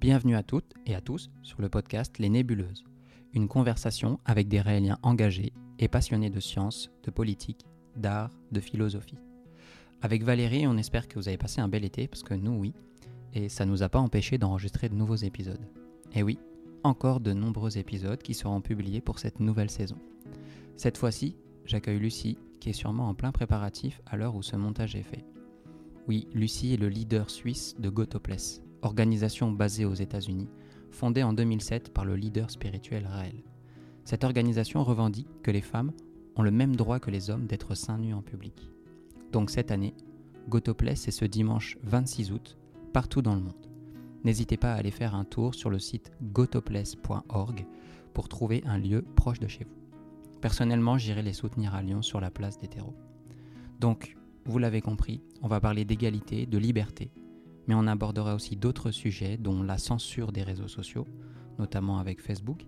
Bienvenue à toutes et à tous sur le podcast Les Nébuleuses, une conversation avec des Raéliens engagés et passionnés de sciences, de politique, d'art, de philosophie. Avec Valérie, on espère que vous avez passé un bel été, parce que nous, oui, et ça ne nous a pas empêché d'enregistrer de nouveaux épisodes. Et oui, encore de nombreux épisodes qui seront publiés pour cette nouvelle saison. Cette fois-ci, j'accueille Lucie, qui est sûrement en plein préparatif à l'heure où ce montage est fait. Oui, Lucie est le leader suisse de Gotopless, organisation basée aux États-Unis, fondée en 2007 par le leader spirituel Raël. Cette organisation revendique que les femmes ont le même droit que les hommes d'être seins nus en public. Donc cette année, Gotopless est ce dimanche 26 août, partout dans le monde. N'hésitez pas à aller faire un tour sur le site gotopless.org pour trouver un lieu proche de chez vous. Personnellement, j'irai les soutenir à Lyon sur la place des terreaux. Donc, vous l'avez compris, on va parler d'égalité, de liberté, mais on abordera aussi d'autres sujets, dont la censure des réseaux sociaux, notamment avec Facebook,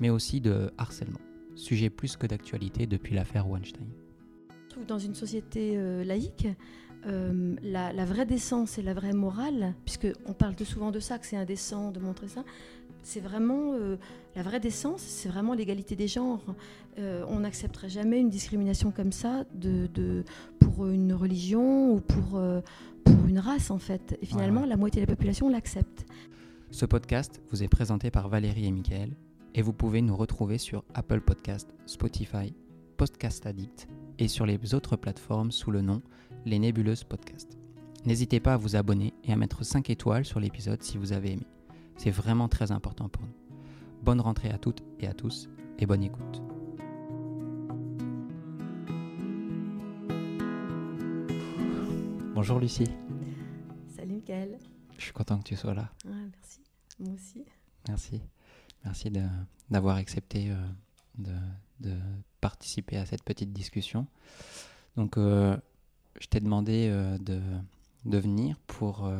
mais aussi de harcèlement, sujet plus que d'actualité depuis l'affaire Weinstein. Dans une société euh, laïque, euh, la, vraie décence et la vraie morale, puisqu'on parle de souvent de ça, que c'est indécent de montrer ça, c'est vraiment euh, la vraie décence, c'est vraiment l'égalité des genres. on n'accepterait jamais une discrimination comme ça de, pour une religion ou pour, pour une race en fait. Et finalement, la moitié de la population l'accepte. Ce podcast vous est présenté par Valérie et Michael et vous pouvez nous retrouver sur Apple Podcast, Spotify, Podcast Addict et sur les autres plateformes sous le nom Les Nébuleuses Podcast. N'hésitez pas à vous abonner et à mettre 5 étoiles sur l'épisode si vous avez aimé. C'est vraiment très important pour nous. Bonne rentrée à toutes et à tous et bonne écoute. Bonjour Lucie. Salut Mickaël. Je suis content que tu sois là. merci. Moi aussi. Merci. Merci d'avoir accepté euh, de, participer à cette petite discussion. Donc, euh, je t'ai demandé euh, de, de, venir pour,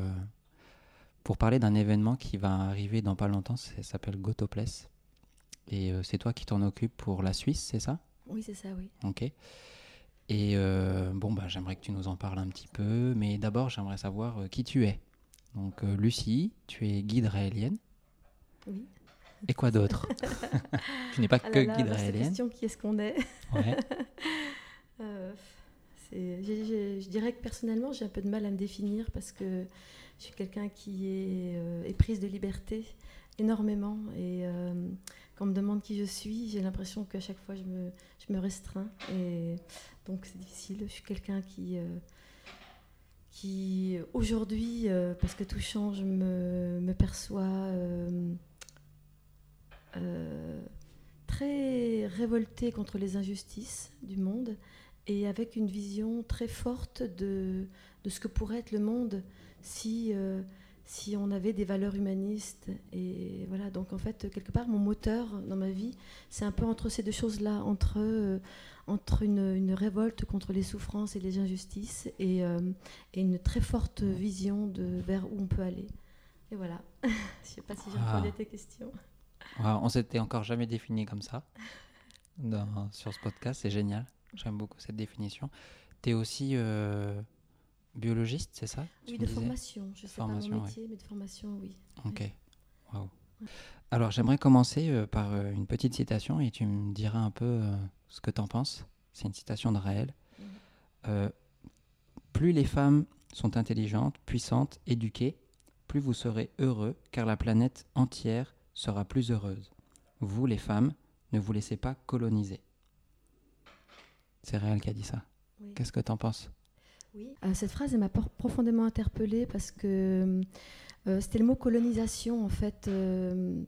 pour parler d'un événement qui va arriver dans pas longtemps. Ça s'appelle Gotopless. Et c'est toi qui t'en occupes pour la Suisse, c'est ça? Oui, c'est ça, oui. Ok. Et bon, bah, j'aimerais que tu nous en parles un petit peu, mais d'abord, j'aimerais savoir qui tu es. Donc, Lucie, tu es guide raélienne. Oui. Et quoi d'autre? Tu n'es pas ah que guide raélienne. question qui est-ce qu'on est, euh, je, dirais que personnellement, j'ai un peu de mal à me définir parce que je suis quelqu'un qui est, euh, prise de liberté énormément. Et euh, quand on me demande qui je suis, j'ai l'impression qu'à chaque fois, je me, je me, restreins. Et donc, c'est difficile. Je suis quelqu'un qui qui aujourd'hui, parce que tout change, me, me perçoit euh, très révolté contre les injustices du monde et avec une vision très forte de, de ce que pourrait être le monde si, euh, si on avait des valeurs humanistes. Et voilà, donc en fait, quelque part, mon moteur dans ma vie, c'est un peu entre ces deux choses-là, entre, euh, entre une, une, révolte contre les souffrances et les injustices et, et, une très forte vision de vers où on peut aller. Et voilà, je ne sais pas si j'ai ah. répondu à tes questions. On s'était encore jamais défini comme ça sur ce podcast, c'est génial. J'aime beaucoup cette définition. Tu es aussi euh, biologiste, c'est ça? Oui, de formation. Je sais pas mon métier, mais de formation, oui. Ok. Alors, j'aimerais commencer euh, par euh, une petite citation et tu me diras un peu ce que tu en penses. C'est une citation de Raël. Plus les femmes sont intelligentes, puissantes, éduquées, plus vous serez heureux, car la planète entière sera plus heureuse. Vous, les femmes, ne vous laissez pas coloniser. C'est réel qui a dit ça. Qu'est-ce que tu en penses? Oui, euh, cette phrase m'a profondément interpellée parce que euh, c'était le mot colonisation en fait euh,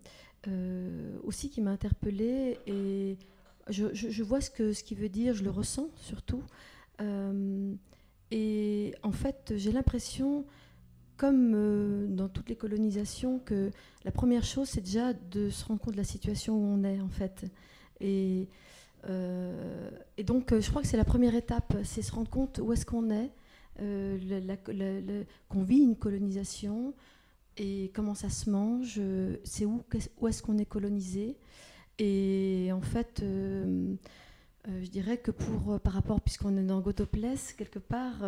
aussi qui m'a interpellée et je, vois ce que ce qui veut dire, je le ressens surtout. et en fait, j'ai l'impression comme euh, dans toutes les colonisations, que la première chose, c'est déjà de se rendre compte de la situation où on est, en fait. Et, euh, et donc, euh, je crois que c'est la première étape, c'est se rendre compte où est-ce qu'on est, qu'on vit une colonisation et comment ça se mange, c'est où, où est-ce qu'on est colonisé. Et en fait, je dirais que pour, par rapport, puisqu'on est dans Gotopless, quelque part,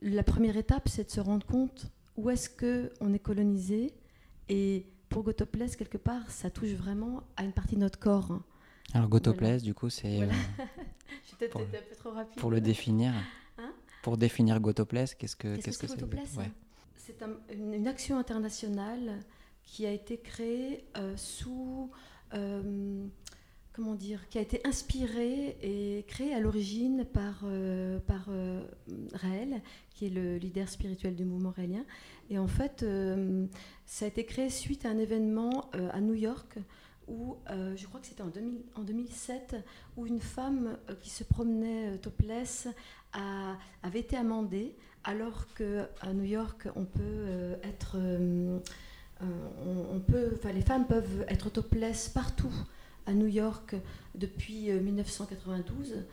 la première étape, c'est de se rendre compte où est-ce qu'on est colonisé Et pour Gotopless, quelque part, ça touche vraiment à une partie de notre corps. Alors Gotopless, du coup, c'est... Voilà. euh, pour- été un peu trop rapide. pour le définir, Hein? Pour définir Gotopless, qu'est-ce que c'est Ouais. C'est un- une, une action internationale qui a été créée euh, sous, euh, comment dire, qui a été inspirée et créée à l'origine par, euh, euh, Raël, qui est le leader spirituel du mouvement raélien. Et en fait, euh, ça a été créé suite à un événement euh, à New York où, je crois que c'était en, 2000 en 2007, où une femme qui se promenait topless a- avait été amendée alors qu'à New York, on peut être, on, les femmes peuvent être topless partout à New York depuis euh, 1992.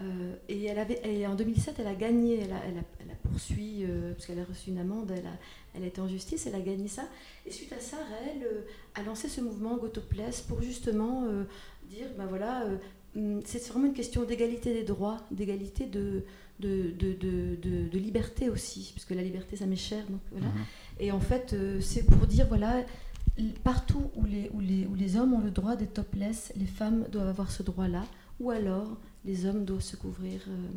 Euh, et, elle avait, et en 2007, elle a gagné, elle a, elle a, elle a poursuivi, euh, parce qu'elle a reçu une amende, elle a, elle a été en justice, elle a gagné ça. Et suite à ça, euh, a lancé ce mouvement Gotopless pour justement euh, dire, ben voilà, euh, hum, c'est vraiment une question d'égalité des droits, d'égalité de, de, de, de, de- de liberté aussi, parce que la liberté, ça m'est cher. Donc voilà. Mhm. Et en fait, euh, c'est pour dire, voilà, partout où les, où, les, où les hommes ont le droit d'être topless, les femmes doivent avoir ce droit-là, ou alors les hommes doivent se couvrir. euh,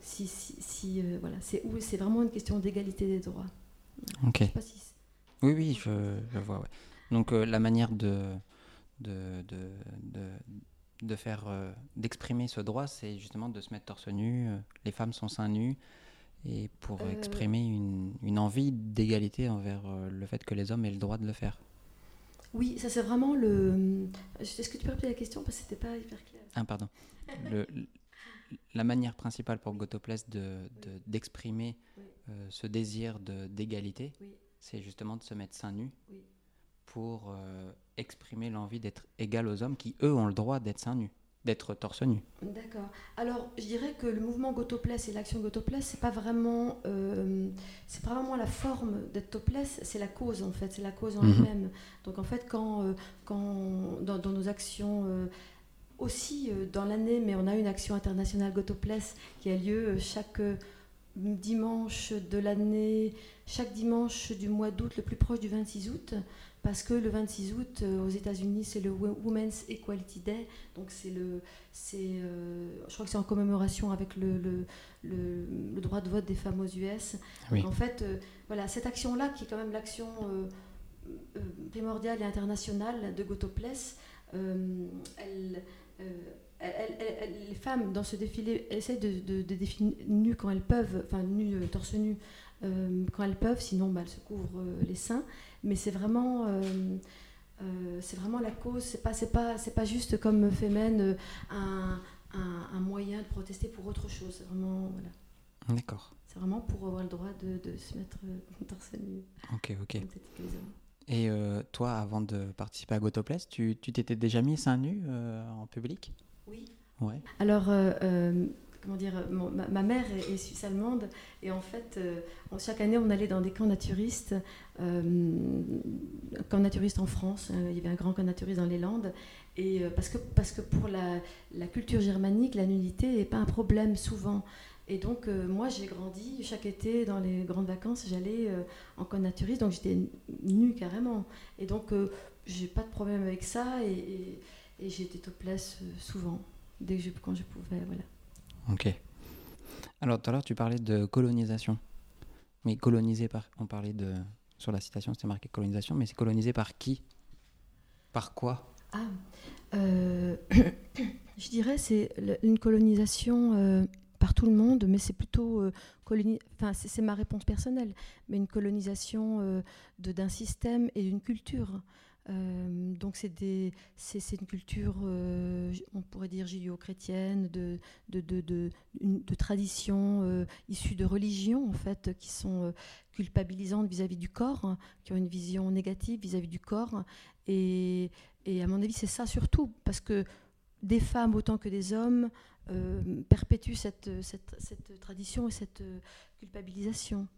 si, si, si, euh, voilà, c'est où c'est vraiment une question d'égalité des droits. Ok. Je sais pas si Oui, oui, je, je vois. ouais. Donc euh, la manière de, de, de, de, de faire, d'exprimer ce droit, c'est justement de se mettre torse nu. les femmes sont seins nus. Et pour exprimer une, une envie d'égalité envers le fait que les hommes aient le droit de le faire. Oui, ça c'est vraiment le. Est-ce que tu peux répéter la question? Parce que c'était pas hyper clair. Ah, pardon. Le- la manière principale pour Gotopless de, de- d'exprimer Oui. euh, ce désir de, d'égalité, Oui. c'est justement de se mettre seins nus pour euh, exprimer l'envie d'être égal aux hommes qui, eux, ont le droit d'être seins nus, d'être torse nu. D'accord. Alors, je dirais que le mouvement Gotopless et l'action Gotopless, c'est pas vraiment, euh, c'est pas vraiment la forme d'être topless, c'est la cause en fait, c'est la cause en Mhm. elle-même. Donc en fait, quand, euh, quand dans, dans nos actions euh, aussi dans l'année, mais on a une action internationale Gotopless qui a lieu chaque dimanche de l'année, chaque dimanche du mois d'août, le plus proche du 26 août, parce que le 26 août euh, aux États-Unis, c'est le Wo- Women's Equality Day, donc c'est le, c'est, euh, je crois que c'est en commémoration avec le, le, le- le droit de vote des femmes aux US. Oui. En fait, euh, voilà, cette action-là, qui est quand même l'action primordiale et internationale de Gotopless, elle, elle- elle- elle- les femmes dans ce défilé essaient de, de, de définir nues quand elles peuvent, enfin nues, torse nu, euh, quand elles peuvent, sinon bah, elles se couvrent euh, les seins. Mais c'est vraiment, euh, euh, c'est vraiment la cause. C'est pas, c'est pas, c'est pas juste comme Femen euh, un, un, un moyen de protester pour autre chose. C'est vraiment, voilà, D'accord. c'est vraiment pour avoir le droit de, de se mettre torse nu. Ok, ok. Et euh, toi, avant de participer à Gotopless, tu tu t'étais déjà mis seins euh, en public? Oui. Ouais. Alors, euh, comment dire, mon- ma, mère est, est suisse allemande et en fait, euh, chaque année, on allait dans des camps naturistes, euh, camps naturistes en France. euh, il y avait un grand camp naturiste dans les Landes et euh, parce que parce que pour la, culture germanique, la nudité n'est pas un problème souvent. Et donc, euh, moi, j'ai grandi chaque été dans les grandes vacances, j'allais euh, en camp naturiste, donc j'étais nue carrément. Et donc, euh, j'ai pas de problème avec ça et, et, et j'étais topless euh, souvent, dès que je, quand je pouvais, voilà. Ok. Alors, tout à l'heure, tu parlais de colonisation. Mais colonisé par. On parlait de. Sur la citation, c'était marqué colonisation, mais c'est colonisé par qui? Par quoi? Ah, euh, je dirais c'est une colonisation euh, par tout le monde, mais c'est plutôt euh, enfin c'est ma réponse personnelle, mais une colonisation euh, d'un système et d'une culture. Euh, donc c'est une culture euh, on pourrait dire judéo-chrétienne de de, de, de, traditions euh, issues de religions en fait qui sont culpabilisantes vis-à-vis du corps hein, qui ont une vision négative vis-à-vis du corps et, à mon avis, c'est ça surtout, parce que des femmes autant que des hommes perpétuent cette, tradition et cette culpabilisation.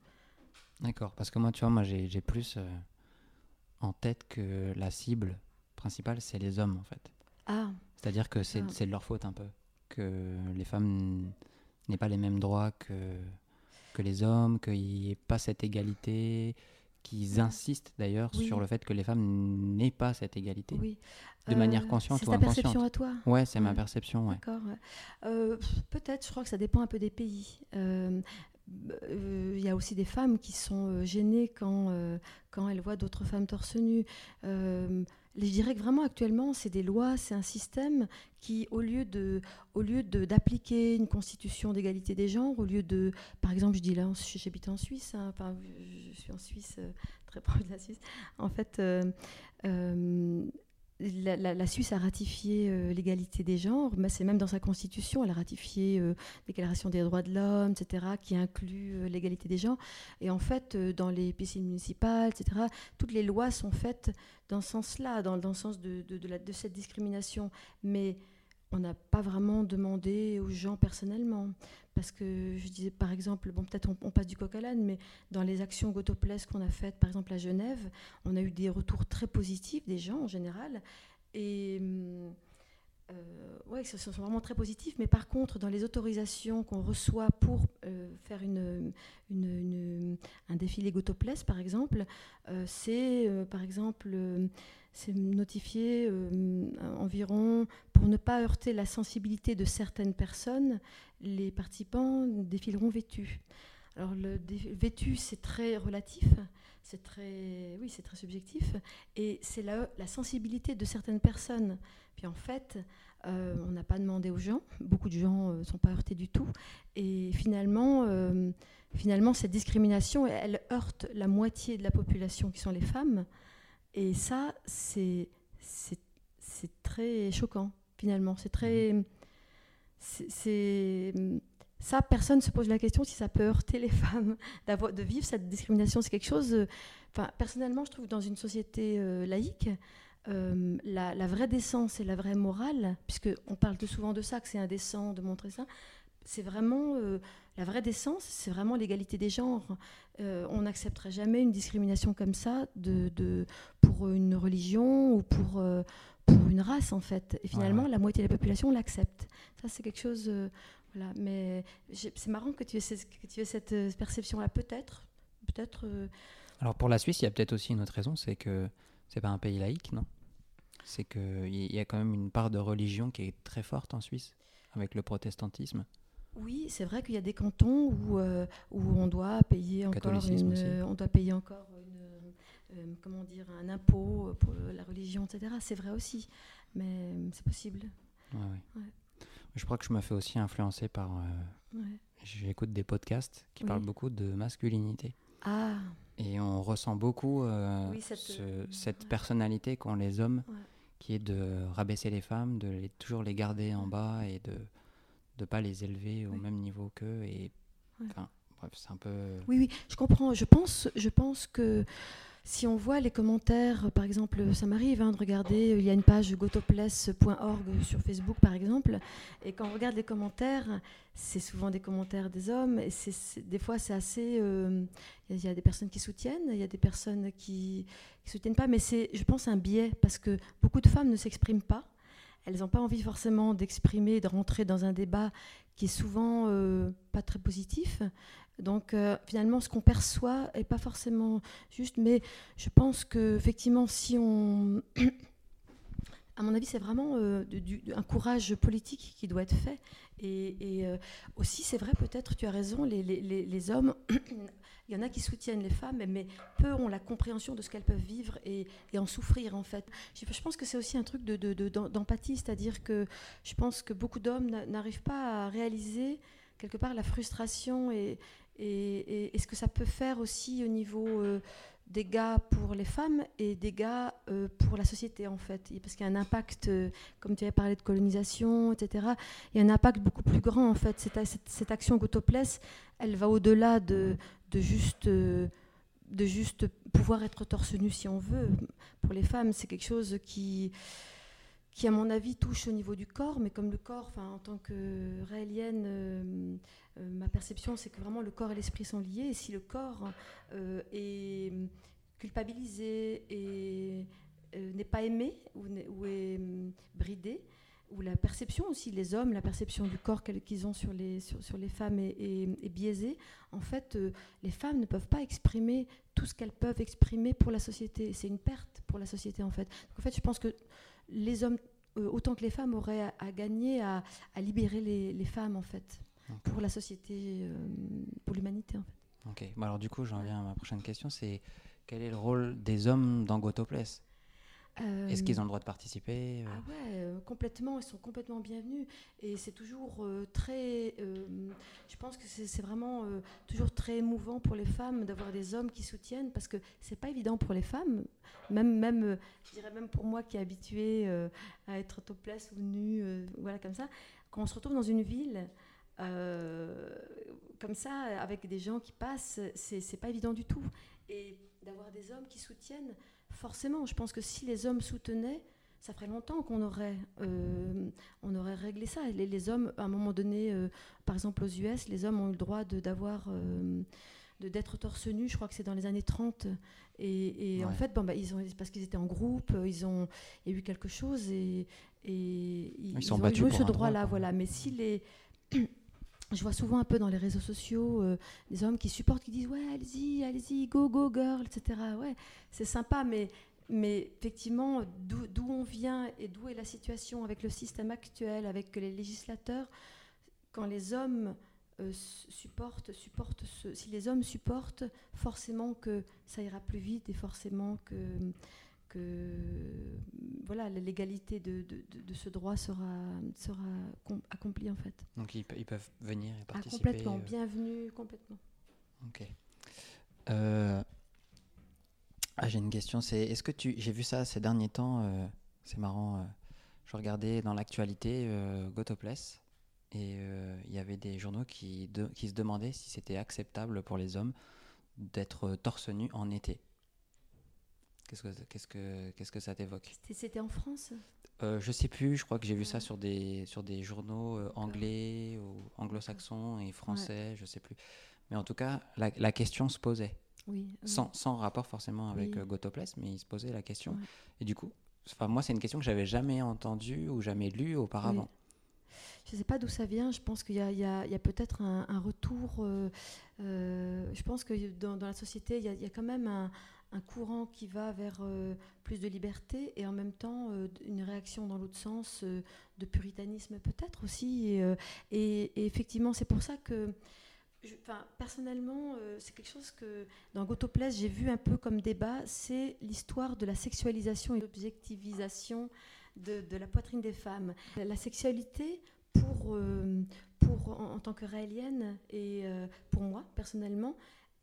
D'accord. Parce que moi, tu vois, moi, j'ai plus en tête que la cible principale, c'est les hommes, en fait. Ah, C'est-à-dire que c'est Ah. c'est de leur faute un peu. Que les femmes n'aient pas les mêmes droits que, que les hommes, qu'il n'y ait pas cette égalité, qu'ils insistent d'ailleurs Oui. sur le fait que les femmes n'aient pas cette égalité. Oui. De manière Euh, consciente c'est ou ta inconsciente. perception à toi Ouais, c'est ma perception, ouais. D'accord. Euh, Peut-être, je crois que ça dépend un peu des pays. Euh, Il y a aussi des femmes qui sont euh, gênées quand, euh, quand elles voient d'autres femmes torse nu. Euh, je dirais que vraiment actuellement, c'est des lois, c'est un système qui, au lieu de, au lieu d'appliquer une constitution d'égalité des genres, au lieu de, par exemple, je dis là, j'habite en Suisse, hein, je, suis en Suisse, euh, très proche de la Suisse. En fait, euh, euh, la, Suisse a ratifié euh, l'égalité des genres, mais c'est même dans sa constitution, elle a ratifié euh, Déclaration des droits de l'homme, etc., qui inclut euh, l'égalité des genres. Et en fait, euh, dans les piscines municipales, etc., toutes les lois sont faites dans ce sens-là, dans, le sens de, de cette discrimination. Mais on n'a pas vraiment demandé aux gens personnellement. Parce que je disais, par exemple, bon, peut-être on, passe du coq à l'âne, mais dans les actions Gotopless qu'on a faites, par exemple à Genève, on a eu des retours très positifs des gens en général. Et euh, ouais, ce sont vraiment très positifs. Mais par contre, dans les autorisations qu'on reçoit pour euh, faire une, une- un défilé Gotopless, par exemple, euh, c'est euh, par exemple c'est notifié euh, environ pour ne pas heurter la sensibilité de certaines personnes, les participants défileront vêtus. Alors le vêtu, c'est très relatif, c'est très, oui, c'est très subjectif, et c'est la, sensibilité de certaines personnes. Puis en fait, euh, on n'a pas demandé aux gens, beaucoup de gens ne sont pas heurtés du tout, et finalement, euh, finalement, cette discrimination, elle heurte la moitié de la population qui sont les femmes, et ça, c'est très choquant, finalement, c'est très, c'est- c'est ça, personne ne se pose la question si ça peut heurter les femmes d'avoir- de vivre cette discrimination. C'est quelque chose. euh, Enfin, personnellement, je trouve que dans une société euh, laïque, euh, la, la vraie décence et la vraie morale, puisque on parle de souvent de ça, que c'est indécent de montrer ça, c'est vraiment euh, la vraie décence, c'est vraiment l'égalité des genres. Euh, on n'accepterait jamais une discrimination comme ça de, de- pour une religion ou pour, euh, pour une race en fait. Et finalement, ouais. la moitié de la population l'accepte. Ça, c'est quelque chose. euh, voilà. Mais c'est marrant que tu aies, cette- que tu aies cette perception-là, peut-être. Peut-être. Alors pour la Suisse, il y a peut-être aussi une autre raison, c'est que c'est pas un pays laïque, non? C'est qu'il y a quand même une part de religion qui est très forte en Suisse, avec le protestantisme. Oui, c'est vrai qu'il y a des cantons où, euh, où on doit payer encore une, euh, on doit payer encore une, euh, comment dire, un impôt pour la religion, etc. C'est vrai aussi, mais euh, c'est possible. Ouais, ouais. Ouais. Je crois que je me fais aussi influencer par... euh. J'écoute des podcasts qui Oui. parlent beaucoup de masculinité. Ah, Et on ressent beaucoup euh, Oui, cette, ce- euh, cette ouais. personnalité qu'ont les hommes, qui est de rabaisser les femmes, de les- toujours les garder en bas et de ne pas les élever au même niveau qu'eux. Et Ouais. enfin, bref, c'est un peu... oui, oui, je comprends. Je pense, je pense que si on voit les commentaires, par exemple, ça m'arrive hein, de regarder, il y a une page gotopless.org sur Facebook, par exemple, et quand on regarde les commentaires, c'est souvent des commentaires des hommes, et c'est- des fois c'est assez... euh, Il y a des personnes qui soutiennent, il y a des personnes qui ne soutiennent pas, mais c'est, je pense, un biais, parce que beaucoup de femmes ne s'expriment pas. Elles n'ont pas envie forcément d'exprimer, de rentrer dans un débat qui est souvent euh, pas très positif. Donc euh, finalement, ce qu'on perçoit est pas forcément juste, mais je pense que effectivement, si on, à mon avis, c'est vraiment euh, un courage politique qui doit être fait. Et, aussi, c'est vrai, peut-être, tu as raison, les hommes, il y en a qui soutiennent les femmes, mais peu ont la compréhension de ce qu'elles peuvent vivre et, en souffrir, en fait. Je, pense que c'est aussi un truc de- de- de- d'em- d'empathie, c'est-à-dire que je pense que beaucoup d'hommes n'a- n'arrivent pas à réaliser quelque part la frustration et, ce que ça peut faire aussi au niveau euh, des gars pour les femmes et des gars euh, pour la société en fait. Parce qu'il y a un impact, euh, comme tu avais parlé de colonisation, etc., il y a un impact beaucoup plus grand en fait. Cette, cette, cette action Gotopless, elle va au-delà de, de juste... de juste pouvoir être torse nu si on veut. Pour les femmes, c'est quelque chose qui, qui, à mon avis, touche au niveau du corps, mais comme le corps, enfin, en tant que réélienne, euh, euh, ma perception, c'est que vraiment le corps et l'esprit sont liés. Et si le corps euh, est culpabilisé et euh, n'est pas aimé ou est hum, bridé, où la perception aussi, les hommes, la perception du corps qu'ils ont sur les, sur, sur les femmes est, est, biaisée. En fait, euh, les femmes ne peuvent pas exprimer tout ce qu'elles peuvent exprimer pour la société. C'est une perte pour la société, en fait. Donc, en fait, je pense que les hommes, euh, autant que les femmes, auraient à, gagner à, à, libérer les, les, femmes, en fait, pour la société, euh, pour l'humanité, en fait. Ok. Bon, alors, du coup, j'en viens à ma prochaine question. C'est quel est le rôle des hommes dans Gotopless est-ce qu'ils ont le droit de participer euh Ah ouais, euh, complètement, ils sont complètement bienvenus. Et c'est toujours euh, très... je pense que c'est vraiment toujours très émouvant pour les femmes d'avoir des hommes qui soutiennent, parce que c'est pas évident pour les femmes, même, même je dirais même pour moi qui est habituée à être topless ou nue, voilà comme ça, quand on se retrouve dans une ville... comme ça, avec des gens qui passent, c'est pas évident du tout. Et d'avoir des hommes qui soutiennent, forcément, je pense que si les hommes soutenaient, ça ferait longtemps qu'on aurait, euh, on aurait réglé ça. Les, les, hommes, à un moment donné, euh, par exemple aux US, les hommes ont eu le droit d'avoir, euh, d'être torse nu. Je crois que c'est dans les années 30. Et, en fait, bon, bah, ils ont, parce qu'ils étaient en groupe, ils ont, il y a eu quelque chose et, et ils, sont ont eu ce droit-là. Voilà. Mais si les je vois souvent un peu dans les réseaux sociaux euh, des hommes qui supportent, qui disent ouais allez-y, allez-y, go go girl, etc. Ouais, c'est sympa, mais mais effectivement d'où on vient et d'où est la situation avec le système actuel, avec les législateurs, quand les hommes euh, supportent, supportent si les hommes supportent, forcément que ça ira plus vite et forcément que voilà, la légalité de, de, ce droit sera, sera accomplie en fait. Donc ils, peuvent venir et ah, participer. complètement, euh. bienvenue, complètement. Ok. Euh, ah, j'ai une question, c'est est-ce que tu, j'ai vu ça ces derniers temps, euh, c'est marrant, je regardais dans l'actualité Gotopless et il y avait des journaux qui, qui se demandaient si c'était acceptable pour les hommes d'être torse nu en été. Qu'est-ce que, qu'est-ce que, qu'est-ce que ça t'évoque? C'était en France? Euh, Je sais plus, je crois que j'ai vu ça sur des, sur des journaux euh, anglais ou anglo-saxons et français, je sais plus. Mais en tout cas, la, la question se posait. Oui, Sans, sans, rapport forcément avec oui. Euh, mais il se posait la question. Et du coup, moi, c'est une question que j'avais jamais entendue ou jamais lue auparavant. Je ne sais pas d'où ça vient. Je pense qu'il y a, a, a peut-être un, un, retour. Euh, je pense que dans, dans la société, il y, y, a quand même un, un courant qui va vers euh, plus de liberté et en même temps euh, une réaction dans l'autre sens euh, de puritanisme peut-être aussi. Et, effectivement, c'est pour ça que, personnellement, c'est quelque chose que dans Gotopless, j'ai vu un peu comme débat, c'est l'histoire de la sexualisation et l'objectivisation de, la poitrine des femmes. La sexualité, pour, pour en, en, tant que réalienne et pour moi personnellement,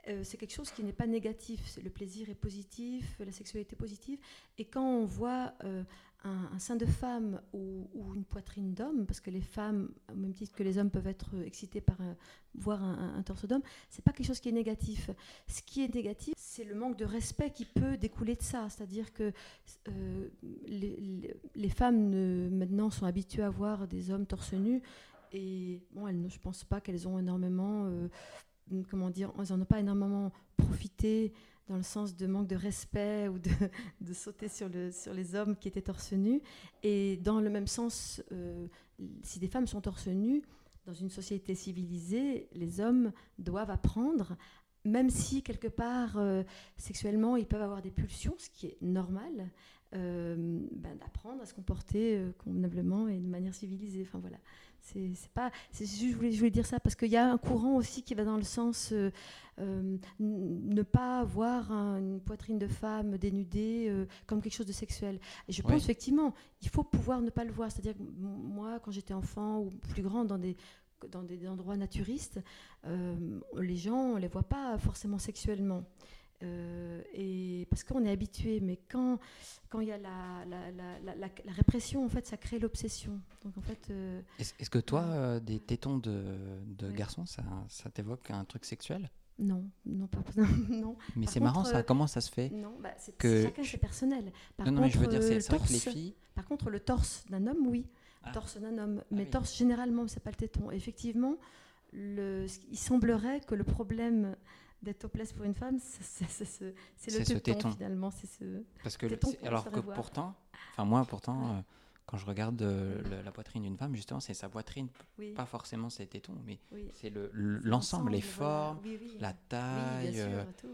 euh, c'est quelque chose qui n'est pas négatif. Le plaisir est positif, la sexualité est positive. Et quand on voit euh, un, sein de femme ou, une poitrine d'homme, parce que les femmes, au même titre que les hommes, peuvent être excitées par voir un, torse d'homme, c'est pas quelque chose qui est négatif. Ce qui est négatif, c'est le manque de respect qui peut découler de ça. C'est-à-dire que euh, les, femmes maintenant sont habituées à voir des hommes torse nus. Et bon, elles, je pense pas qu'elles ont énormément comment dire, ils n'en ont pas énormément profité dans le sens de manque de respect ou de, sauter sur, le, sur les hommes qui étaient torse nus. Et dans le même sens, euh, si des femmes sont torse nus, dans une société civilisée, les hommes doivent apprendre, même si quelque part, euh, sexuellement, ils peuvent avoir des pulsions, ce qui est normal, euh, ben, d'apprendre à se comporter convenablement et de manière civilisée. Enfin voilà. C'est pas. Je voulais, je voulais dire ça parce qu'il y a un courant aussi qui va dans le sens euh, euh, ne pas voir une poitrine de femme dénudée euh, comme quelque chose de sexuel. Et je pense effectivement, il faut pouvoir ne pas le voir. C'est-à-dire que moi, quand j'étais enfant ou plus grande dans des dans des endroits naturistes, les gens on les voit pas forcément sexuellement. Euh, et parce qu'on est habitué, mais quand quand il y a la, la, la, la, répression, en fait, ça crée l'obsession. Donc en fait. Euh, est-ce, que toi, euh, des tétons de, de garçon, ça, ça t'évoque un truc sexuel? Non, non, pas, non. Mais c'est marrant ça, comment ça se fait Non, bah, c'est, que chacun c'est personnel. Par non, contre, mais je veux dire, c'est, que les filles. Par contre, le torse d'un homme, oui, ah. torse d'un homme, ah mais torse généralement, c'est pas le téton. Effectivement, le, il semblerait que le problème d'être topless pour une femme, c'est le téton, finalement. C'est ce Parce que alors que pourtant, enfin moi pourtant, euh, quand je regarde euh, le- la poitrine d'une femme, justement, c'est sa poitrine, Oui. pas forcément ses tétons, mais oui. c'est le- l'ensemble, les voilà. formes, Oui, la taille. sûr, euh, tout,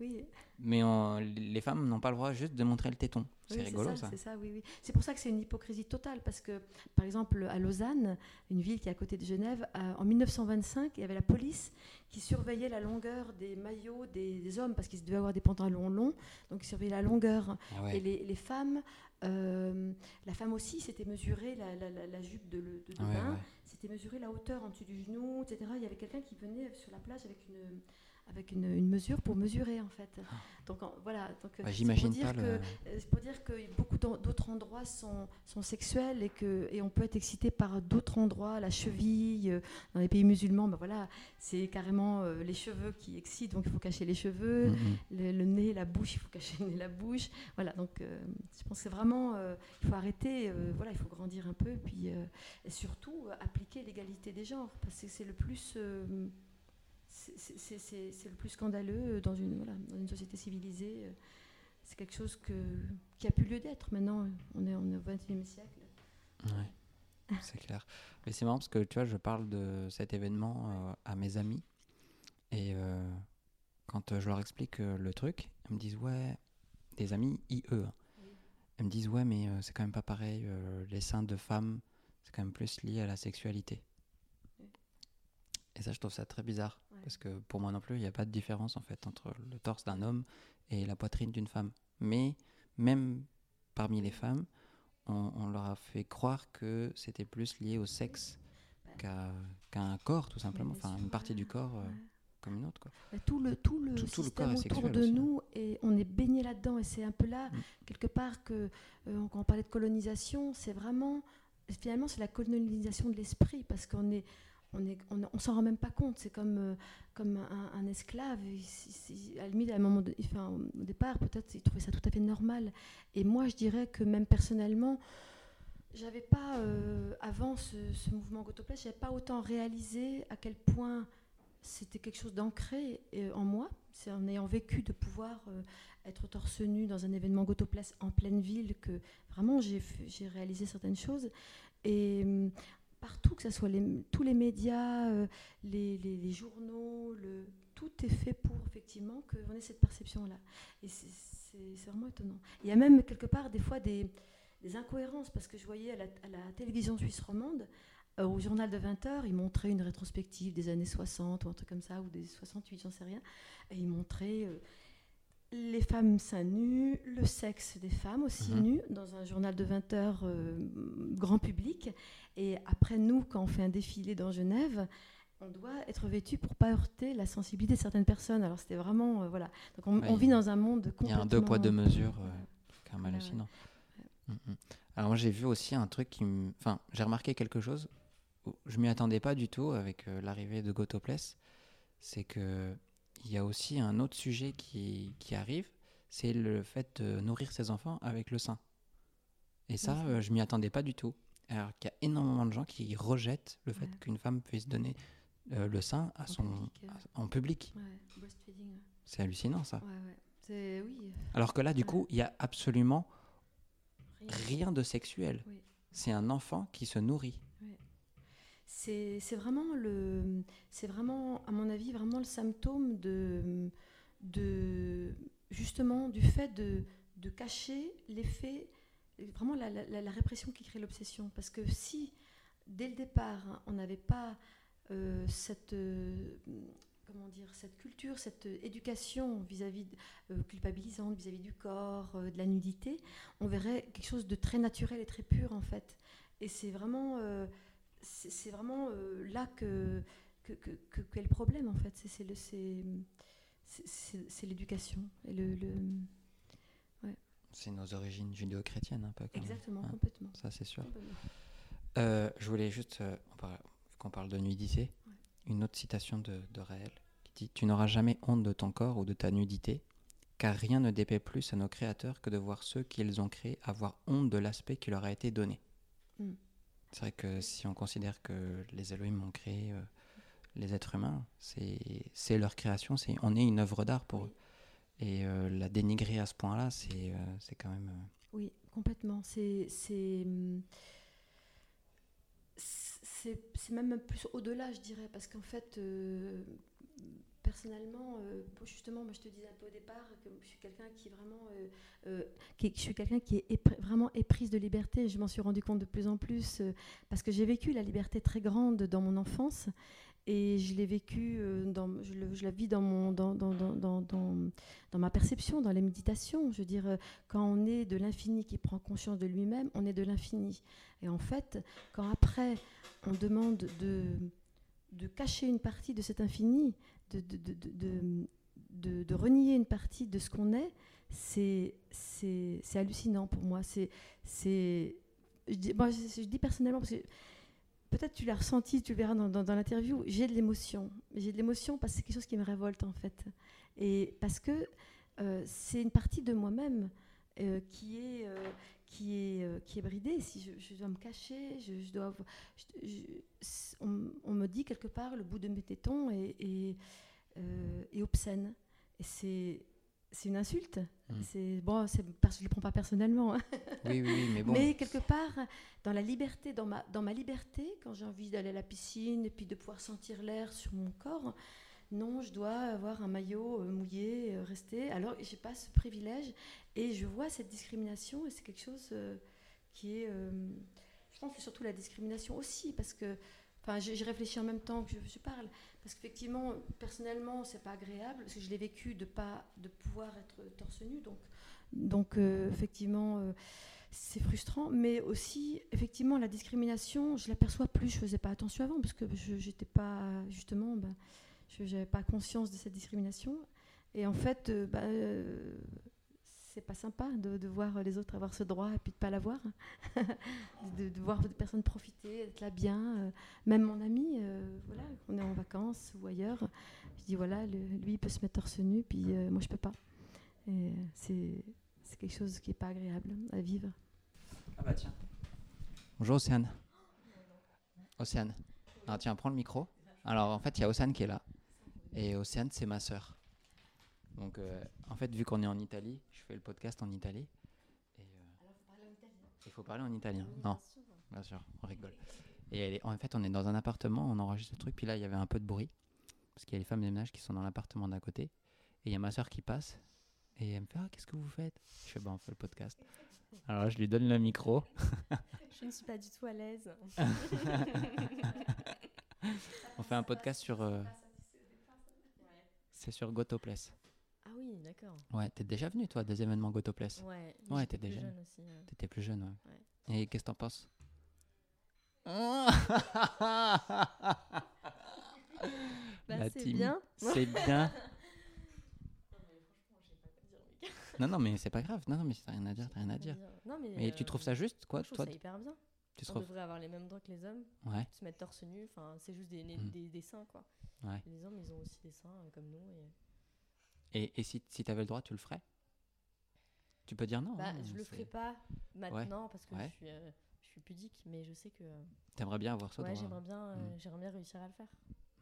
oui. Mais on- les femmes n'ont pas le droit juste de montrer le téton. C'est Oui, rigolo ça. ça. C'est ça, oui, oui. C'est pour ça que c'est une hypocrisie totale, parce que, par exemple, à Lausanne, une ville qui est à côté de Genève, euh, en 1925, il y avait la police qui surveillait la longueur des maillots des, des hommes, parce qu'ils devaient avoir des pantalons longs, donc ils surveillaient la longueur. Ah ouais. Et les, les femmes, euh, la femme aussi, c'était mesurée, la, la- la- la jupe de, le- de, de Ah ouais, bain, ouais. c'était mesuré la hauteur en dessous du genou, etc. Il y avait quelqu'un qui venait sur la plage avec une avec une, une mesure pour mesurer en fait. Donc en- voilà. Donc Bah, J'imagine pour dire pas que le. euh, C'est pour dire que beaucoup d'autres endroits sont, sont sexuels et, que, et on peut être excité par d'autres endroits, la cheville, euh, dans les pays musulmans, ben voilà, c'est carrément euh, les cheveux qui excitent, donc il faut cacher les cheveux, Mm, mm. le, le nez, la bouche, il faut cacher le nez, la bouche. Voilà, donc euh, je pense que c'est vraiment, euh, il faut arrêter, voilà, il faut grandir un peu, puis, et surtout appliquer l'égalité des genres, parce que c'est le plus... c'est- le plus scandaleux dans une, voilà, dans une société civilisée. C'est quelque chose que, qui a plus lieu d'être. Maintenant, on est, on est au XXIe siècle. Ouais, c'est clair. Mais c'est marrant parce que tu vois, je parle de cet événement euh, à mes amis et euh, quand euh, je leur explique euh, le truc, ils me disent ouais, des amis IE. hein. Oui. Ils me disent ouais, mais c'est quand même pas pareil. les seins de femmes, c'est quand même plus lié à la sexualité. Oui. Et ça, je trouve ça très bizarre. Parce que pour moi non plus, il n'y a pas de différence en fait entre le torse d'un homme et la poitrine d'une femme. Mais même parmi les femmes, on, on leur a fait croire que c'était plus lié au sexe qu'à qu'à un corps, tout simplement. Enfin, une partie du corps euh, comme une autre. Quoi. Bah, Tout le, tout le Tout- tout le système corps est autour de aussi, nous, et on est baigné là-dedans. Et c'est un peu là, Mm. quelque part, que euh, quand on parlait de colonisation, c'est vraiment, finalement, c'est la colonisation de l'esprit, parce qu'on est, on est, s'en rend même pas compte. C'est comme, euh, comme un, esclave. Il- à à un moment, au départ, peut-être, il trouvait ça tout à fait normal. Et moi, je dirais que même personnellement. J'avais pas, euh, avant ce, ce mouvement Gotoplast, j'avais pas autant réalisé à quel point c'était quelque chose d'ancré euh, en moi. C'est en ayant vécu de pouvoir être torse nu dans un événement Gotoplast en pleine ville que vraiment j'ai réalisé certaines choses. Et partout, que ce soit les- tous les médias, euh, les, les- les journaux, le, tout est fait pour effectivement qu'on ait cette perception-là. Et c'est- vraiment étonnant. Il y a même quelque part des fois des, des incohérences parce que je voyais à la, à la télévision suisse romande, euh, au journal de 20h, ils montraient une rétrospective des années 60 ou un truc comme ça, ou des 68, j'en sais rien. Et ils montraient euh, les femmes seins nus, le sexe des femmes aussi nu, dans un journal de 20h grand public. Et après, nous, quand on fait un défilé dans Genève, on doit être vêtu pour pas heurter la sensibilité de certaines personnes. Alors c'était vraiment, euh, voilà. Donc on, vit dans un monde Il y a un deux poids, deux mesures, euh, quand même hallucinant. Mm, mm. Alors moi j'ai vu aussi un truc qui me... Enfin, j'ai remarqué quelque chose, où je m'y attendais pas du tout avec euh, l'arrivée de Gotopless, c'est que il y a aussi un autre sujet qui, qui arrive, c'est le fait de nourrir ses enfants avec le sein. Et ça, Mhm. euh, je m'y attendais pas du tout. Alors qu'il y a énormément de gens qui rejettent le fait Ouais. qu'une femme puisse donner euh, le sein à En son, public, euh. à- en public. Ouais. C'est hallucinant ça. Ouais, oui. Alors que là, du coup, il y a absolument rien. rien de sexuel. Oui. C'est un enfant qui se nourrit. C'est c'est vraiment le, c'est vraiment, à mon avis, vraiment le symptôme de, de justement du fait de, de cacher l'effet, vraiment la, la- répression qui crée l'obsession. Parce que si dès le départ hein, on n'avait pas euh, cette euh, comment dire cette culture, cette éducation vis-à-vis euh, culpabilisante vis-à-vis du corps, de la nudité, on verrait quelque chose de très naturel et très pur en fait. Et c'est vraiment c'est vraiment là que que, que, que- qu'est le problème en fait. C'est- l'éducation et le- C'est nos origines judéo-chrétiennes un peu. quand même. exactement Hein, complètement. ça, c'est sûr. Euh, je voulais juste, euh, qu'on parle de nudité, Ouais. une autre citation de, de Raël qui dit Tu n'auras jamais honte de ton corps ou de ta nudité, car rien ne dépaît plus à nos créateurs que de voir ceux qu'ils ont créés avoir honte de l'aspect qui leur a été donné. Mm. C'est vrai que si on considère que les Elohim ont créé euh, les êtres humains, c'est c'est leur création, c'est on est une œuvre d'art pour Oui. eux. Et euh, la dénigrer à ce point-là, c'est euh, quand même. euh, Oui, complètement. C'est c'est c'est même plus au-delà, je dirais, parce qu'en fait, personnellement, justement, moi, je te disais un peu au départ que je suis quelqu'un qui vraiment, qui, qui est vraiment éprise de liberté. Je m'en suis rendu compte de plus en plus parce que j'ai vécu la liberté très grande dans mon enfance et je l'ai vécu, euh, je, la vis dans, mon, dans, dans, dans, dans, ma perception, dans les méditations. Je veux dire, euh, quand on est de l'infini qui prend conscience de lui-même, on est de l'infini. Et en fait, quand après on demande de, de cacher une partie de cet infini, de, de, de, renier une partie de ce qu'on est, c'est hallucinant pour moi. C'est, je, dis, je dis personnellement, parce que peut-être tu l'as ressenti, tu le verras dans, l'interview, j'ai de l'émotion. J'ai de l'émotion parce que c'est quelque chose qui me révolte en fait. Et parce que euh, c'est une partie de moi-même euh, qui, est, euh, qui, est, qui est bridée. Si je, dois me cacher, je, dois, on, me dit quelque part le bout de mes tétons est, est obscène. Et c'est c'est une insulte. Hmm. C'est bon, c'est parce que je le prends pas personnellement. Hein. Oui, oui, mais bon. Mais quelque part, dans la liberté, dans ma, dans ma liberté, quand j'ai envie d'aller à la piscine et puis de pouvoir sentir l'air sur mon corps, non, je dois avoir un maillot euh, mouillé, euh, rester. Alors, j'ai pas ce privilège et je vois cette discrimination et c'est quelque chose euh, qui est, je pense, que c'est surtout la discrimination aussi parce que Enfin, j'ai réfléchi en même temps que je, parle, parce qu'effectivement, personnellement, c'est pas agréable, parce que je l'ai vécu de pas de pouvoir être torse nu, donc, donc euh, effectivement, euh, c'est frustrant, mais aussi, effectivement, la discrimination, je l'aperçois plus, je faisais pas attention avant, parce que je j'étais pas justement, ben, je n'avais pas conscience de cette discrimination, et en fait, euh, bah, c'est pas sympa de, voir les autres avoir ce droit et puis de pas l'avoir. de, de, voir des personnes profiter, d'être là bien. Euh, même mon ami, euh, voilà, on est en vacances ou ailleurs. Je dis voilà, lui il peut se mettre torse nu, puis euh, moi je peux pas. c'est quelque chose qui est pas agréable à vivre. Ah bah tiens. Bonjour Océane. Océane. Alors tiens, prends le micro. Alors en fait, il y a Océane qui est là. Et Océane, c'est ma sœur. Donc, euh, en fait, vu qu'on est en Italie, je fais le podcast en Italie. Et, euh, Alors, faut parler en italien. Il faut parler en italien. non, bien sûr, on rigole. Et elle est, en fait, on est dans un appartement, on enregistre le truc, puis là, il y avait un peu de bruit, parce qu'il y a les femmes des ménages qui sont dans l'appartement d'à côté. Et il y a ma soeur qui passe, et elle me fait Ah, qu'est-ce que vous faites? Je fais Bah, on fait le podcast. Alors, je lui donne le micro. je ne suis pas du tout à l'aise. on fait un podcast sur. Euh, c'est sur Gotopless. Oui, d'accord. Ouais, t'es déjà venu toi des événements Gotopless Ouais, ouais t'es déjà jeune aussi. T'étais plus jeune, ouais. ouais. Et qu'est-ce que t'en penses? Bah, c'est bien. C'est bien. non, non, mais c'est pas grave. Non, non, mais t'as rien à dire, t'as rien à dire. Non, mais, mais tu trouves ça juste, quoi je trouve toi, ça hyper bien. Tu on devrait avoir les mêmes droits que les hommes. Ouais. Se mettre torse nu, enfin, c'est juste des, Mm. des, des seins, quoi. Ouais. Les hommes, ils ont aussi des seins euh, comme nous. Et, Et, et si, si t'avais le droit, tu le ferais? Tu peux dire non. bah, hein, je le ferai pas maintenant parce que Ouais. je, suis, euh, je suis pudique, mais je sais que T'aimerais bien avoir ça ouais, droit. j'aimerais bien, euh, Mm. j'aimerais bien réussir à le faire.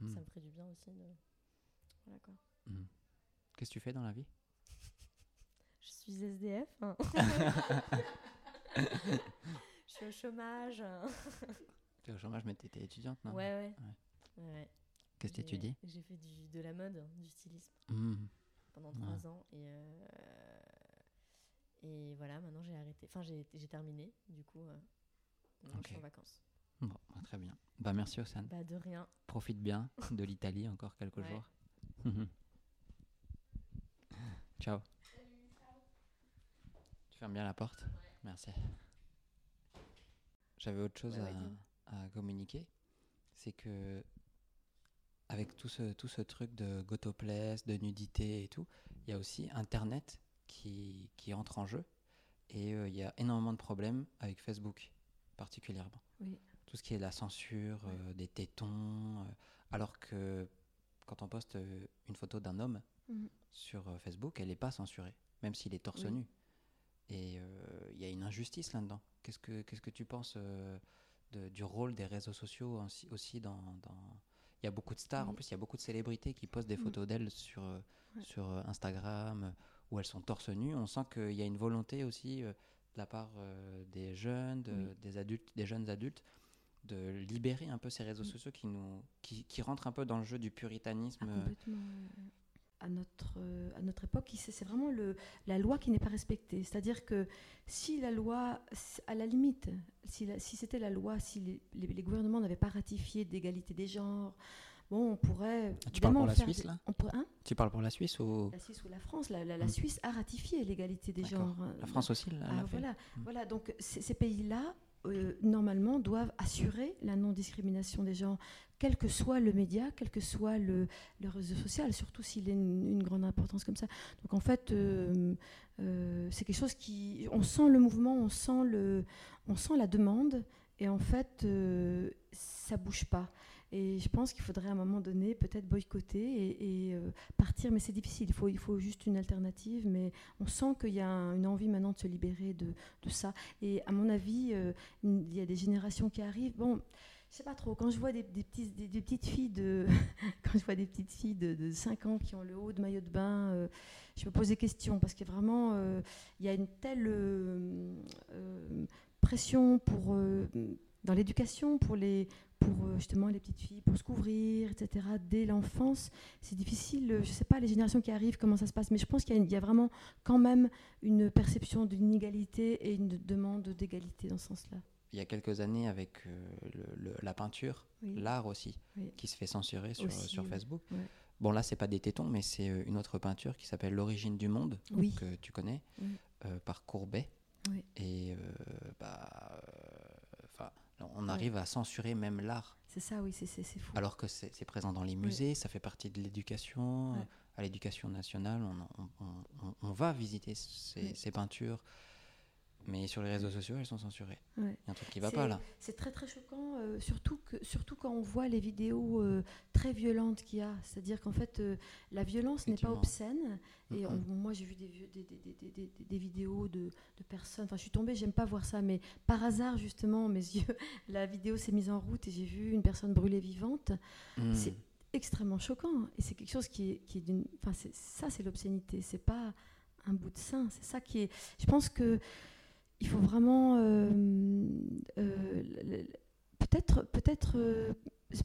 Mm. Ça me ferait du bien aussi. De... Voilà quoi. Mm. Qu'est-ce que tu fais dans la vie? Je suis SDF. hein. je suis au chômage. Tu es au chômage, mais t'étais étudiante, non? Ouais, ouais. Ouais. ouais, ouais. Qu'est-ce que J'ai- t'étudies J'ai fait du, de la mode, du stylisme. Pendant trois ans et euh, et voilà maintenant j'ai arrêté. Enfin j'ai terminé du coup. euh, Je suis Ok. en vacances. Bon, bah, très bien. Bah merci Océane. Bah de rien. Profite bien de l'Italie encore quelques Ouais. jours. Ciao. Tu fermes bien la porte Merci. J'avais autre chose Ouais, ouais, à, dis-moi. à communiquer. C'est que avec tout ce, tout ce truc de gotopless, de nudité et tout, il y a aussi Internet qui, qui entre en jeu. Et euh, il y a énormément de problèmes avec Facebook, particulièrement. Oui. Tout ce qui est la censure, euh, des tétons. euh, alors que quand on poste une photo d'un homme Mhm. sur Facebook, elle n'est pas censurée, même s'il est torse Oui. nu. Et euh, il y a une injustice là-dedans. Qu'est-ce que, qu'est-ce que tu penses euh, de- du rôle des réseaux sociaux aussi, aussi dans, dans- Il y a beaucoup de stars, en plus il y a beaucoup de célébrités qui postent des Mhm. photos d'elles sur, euh, Ouais. sur euh, Instagram, euh, où elles sont torse nu. On sent qu'il y a une volonté aussi euh, de la part euh, des jeunes, de- Oui. des adultes, des jeunes adultes, de libérer un peu ces réseaux Mm. sociaux qui nous, qui, qui rentrent un peu dans le jeu du puritanisme. Ah, complètement. À notre, euh, à notre époque, c'est vraiment le, la loi qui n'est pas respectée. C'est-à-dire que si la loi, à la limite, si, la- si c'était la loi, si les, les- les gouvernements n'avaient pas ratifié d'égalité des genres, bon, on pourrait. Ah, tu parles pour la Suisse, des- là on pourrait- hein Tu parles pour la Suisse ou La Suisse ou la France La, la- la Mm. Suisse a ratifié l'égalité des genres. la France aussi l'a Ah, voilà, Mm. voilà, donc ces pays-là, euh, normalement, doivent assurer la non-discrimination des gens, quel que soit le média, quel que soit le, réseau social, surtout s'il a une, grande importance comme ça. Donc en fait, euh, euh, c'est quelque chose qui... On sent le mouvement, on sent, le, on sent la demande, et en fait, ça bouge pas. Et je pense qu'il faudrait à un moment donné peut-être boycotter et, euh, partir, mais c'est difficile, il faut, juste une alternative, mais on sent qu'il y a un- une envie maintenant de se libérer de, ça. Et à mon avis, euh, il y a des générations qui arrivent. Bon, je sais pas trop. Quand je vois des, petites filles de, quand je vois des petites filles de, de 5 ans qui ont le haut de maillot de bain, euh, je me pose des questions parce que vraiment, il y a une telle pression pour dans l'éducation pour les pour euh, justement les petites filles pour se couvrir etc dès l'enfance c'est difficile euh, je sais pas les générations qui arrivent comment ça se passe mais je pense qu'il y, a y vraiment quand même une perception d'une inégalité et une demande d'égalité dans ce sens-là Il y a quelques années avec euh, le- le- la peinture, Oui. l'art aussi, Oui. qui se fait censurer sur, Aussi, sur oui. Facebook. Bon là c'est pas des tétons mais c'est une autre peinture qui s'appelle L'origine du monde que tu connais euh, par Courbet et euh, bah on arrive à censurer même l'art. C'est ça oui c'est fou. Alors que c'est présent dans les musées ça fait partie de l'éducation. Ouais. à l'éducation nationale on, on- on- on va visiter ces, Oui. ces peintures mais sur les réseaux sociaux elles sont censurées il Ouais. y a un truc qui va C'est- pas là C'est très très choquant, euh, surtout, que, surtout quand on voit les vidéos euh, très violentes qu'il y a. C'est-à-dire qu'en fait, euh, la violence n'est pas obscène. Et on- moi, j'ai vu des, vidéos de, de personnes. Enfin, je suis tombée, j'aime pas voir ça, mais par hasard, justement, mes yeux, la vidéo s'est mise en route et j'ai vu une personne brûlée vivante. Hmm. C'est extrêmement choquant. Et c'est quelque chose qui est, qui est d'une. Enfin, ça, c'est l'obscénité. C'est pas un bout de sein. C'est ça qui est. Je pense que il faut vraiment. euh, euh, peut-être, peut-être, euh,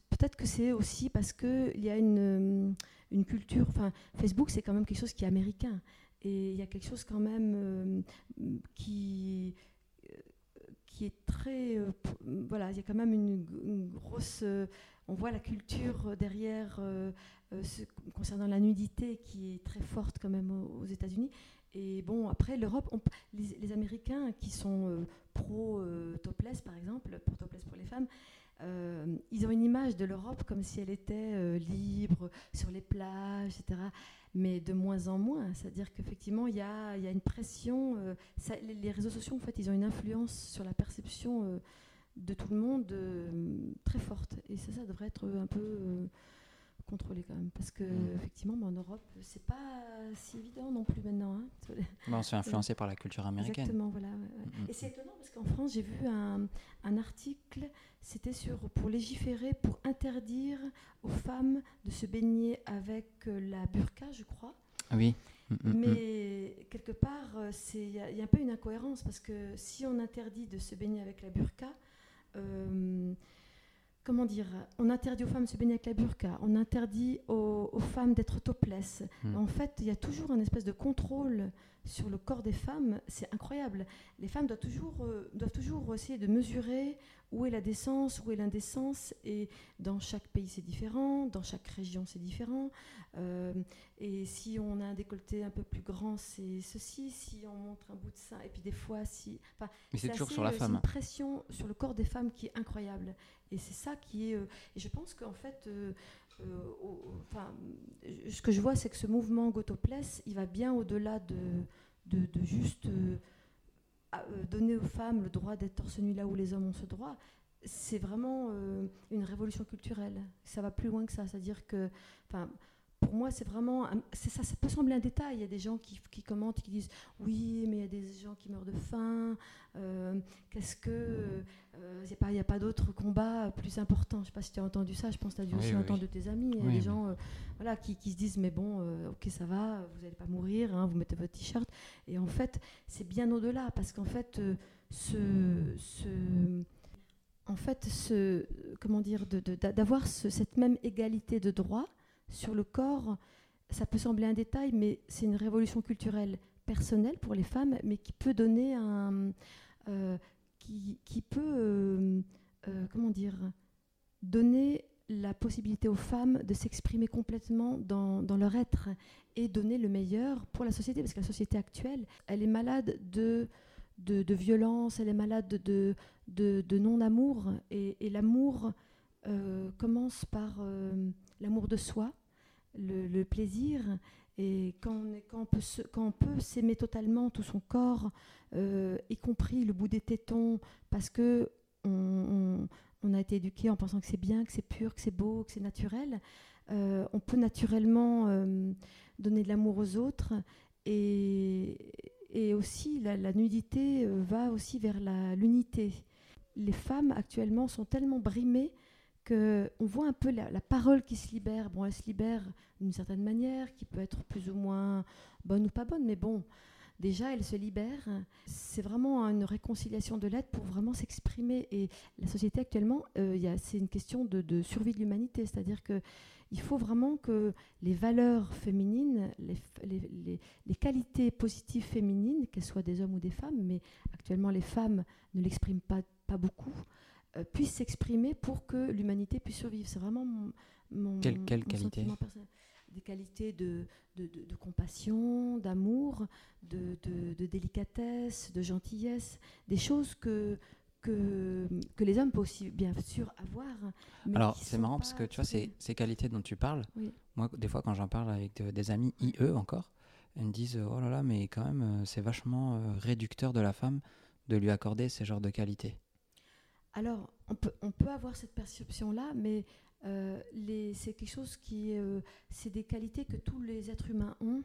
peut-être que c'est aussi parce que il y a une, une culture. Enfin, Facebook, c'est quand même quelque chose qui est américain. Et il y a quelque chose quand même qui qui est très voilà il y a quand même une, grosse on voit la culture derrière ce- concernant la nudité qui est très forte quand même aux États-Unis et bon après l'Europe les, Américains qui sont euh, pro euh, par exemple pour topless pour les femmes euh, ils ont une image de l'Europe comme si elle était euh, libre sur les plages etc mais de moins en moins. C'est-à-dire qu'effectivement il y a, une pression les, les réseaux sociaux en fait ils ont une influence sur la perception de tout le monde très forte. Et ça ça devrait être un peu contrôlé quand même parce que Mm. effectivement en Europe c'est pas si évident non plus maintenant hein. On se fait influencer par la culture américaine exactement voilà ouais, ouais. Mm, mm. et c'est étonnant parce qu'en France j'ai vu un, un article c'était sur pour légiférer pour interdire aux femmes de se baigner avec euh, la burqa je crois oui mais quelque part, euh, c'est- il y, a- il y a un peu une incohérence parce que si on interdit de se baigner avec la burqa, euh, comment dire On interdit aux femmes de se baigner avec la burqa, on interdit aux, aux femmes d'être topless. Mm. En fait, il y a toujours un espèce de contrôle sur le corps des femmes. C'est incroyable. Les femmes doivent toujours, euh, doivent toujours essayer de mesurer où est la décence, où est l'indécence. Et dans chaque pays, c'est différent. Dans chaque région, c'est différent. Euh, et si on a un décolleté un peu plus grand, c'est ceci. Si on montre un bout de sein, et puis des fois, si. Enfin, mais c'est toujours assez, sur la euh, c'est femme une pression sur le corps des femmes qui est incroyable. Et c'est ça qui est. euh, et je pense qu'en fait, euh, euh, ce que je vois, c'est que ce mouvement Gotopless, il va bien au-delà de, de, juste donner aux femmes le droit d'être torse nu là où les hommes ont ce droit. C'est vraiment une révolution culturelle. Ça va plus loin que ça. C'est-à-dire que, pour moi, c'est vraiment. C'est ça, ça peut sembler un détail. Il y a des gens qui, qui commentent, qui disent Oui, mais il y a des gens qui meurent de faim. Euh, qu'est-ce que. Il n'y a pas, pas d'autres combats plus importants. Je ne sais pas si tu as entendu ça. Je pense que tu as dû aussi entendre de tes amis. Il y a des gens voilà, qui, qui, se disent Mais bon, ok, ça va, vous n'allez pas mourir, hein, vous mettez votre t-shirt. Et en fait, c'est bien au-delà. Parce qu'en fait, ce, ce en fait, ce, comment dire, d'avoir cette même égalité de droits sur le corps, ça peut sembler un détail, mais c'est une révolution culturelle personnelle pour les femmes, mais qui peut donner un, euh, qui, peut, euh, euh, comment dire, donner la possibilité aux femmes de s'exprimer complètement dans, dans, leur être et donner le meilleur pour la société, parce que la société actuelle, elle est malade de de, violence, elle est malade de, de, non-amour. Et, l'amour commence par l'amour de soi, le, plaisir. Et quand on, peut s'aimer totalement tout son corps, euh, y compris le bout des tétons, parce que on, a été éduqué en pensant que c'est bien, que c'est pur, que c'est beau, que c'est naturel, on peut naturellement donner de l'amour aux autres. Et, et aussi la, nudité euh, va aussi vers l'unité. Les femmes actuellement sont tellement brimées qu'on voit un peu la, parole qui se libère. Bon, elle se libère d'une certaine manière, qui peut être plus ou moins bonne ou pas bonne, mais bon, déjà elle se libère. C'est vraiment une réconciliation de l'être pour vraiment s'exprimer. Et la société actuellement, euh, c'est une question de, survie de l'humanité, c'est-à-dire que il faut vraiment que les valeurs féminines, les, qualités positives féminines, qu'elles soient des hommes ou des femmes, mais actuellement les femmes ne l'expriment pas beaucoup, euh, puissent s'exprimer pour que l'humanité puisse survivre. C'est vraiment mon, quelle, quelle qualité des qualités de, de, de, compassion, d'amour, de, de, délicatesse, de gentillesse, des choses que, que, que les hommes peuvent aussi bien sûr avoir. Alors c'est marrant parce que tu vois, ces, ces, qualités dont tu parles, moi des fois quand j'en parle avec des amis IE encore, elles me disent oh là là, mais quand même euh, c'est vachement euh, réducteur de la femme de lui accorder ces genres de qualités. Alors on peut, avoir cette perception-là, mais euh, c'est quelque chose qui c'est des qualités que tous les êtres humains ont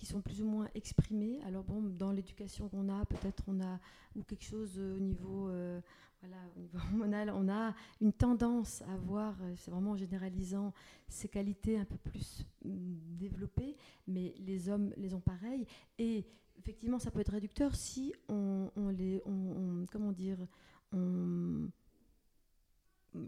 qui sont plus ou moins exprimées. Alors bon, dans l'éducation qu'on a, peut-être on a ou quelque chose au niveau, euh, voilà, au niveau hormonal, on a une tendance à voir, euh, c'est vraiment généralisant, ces qualités un peu plus mm, développées, mais les hommes les ont pareilles. Et effectivement, ça peut être réducteur si on, les, comment dire,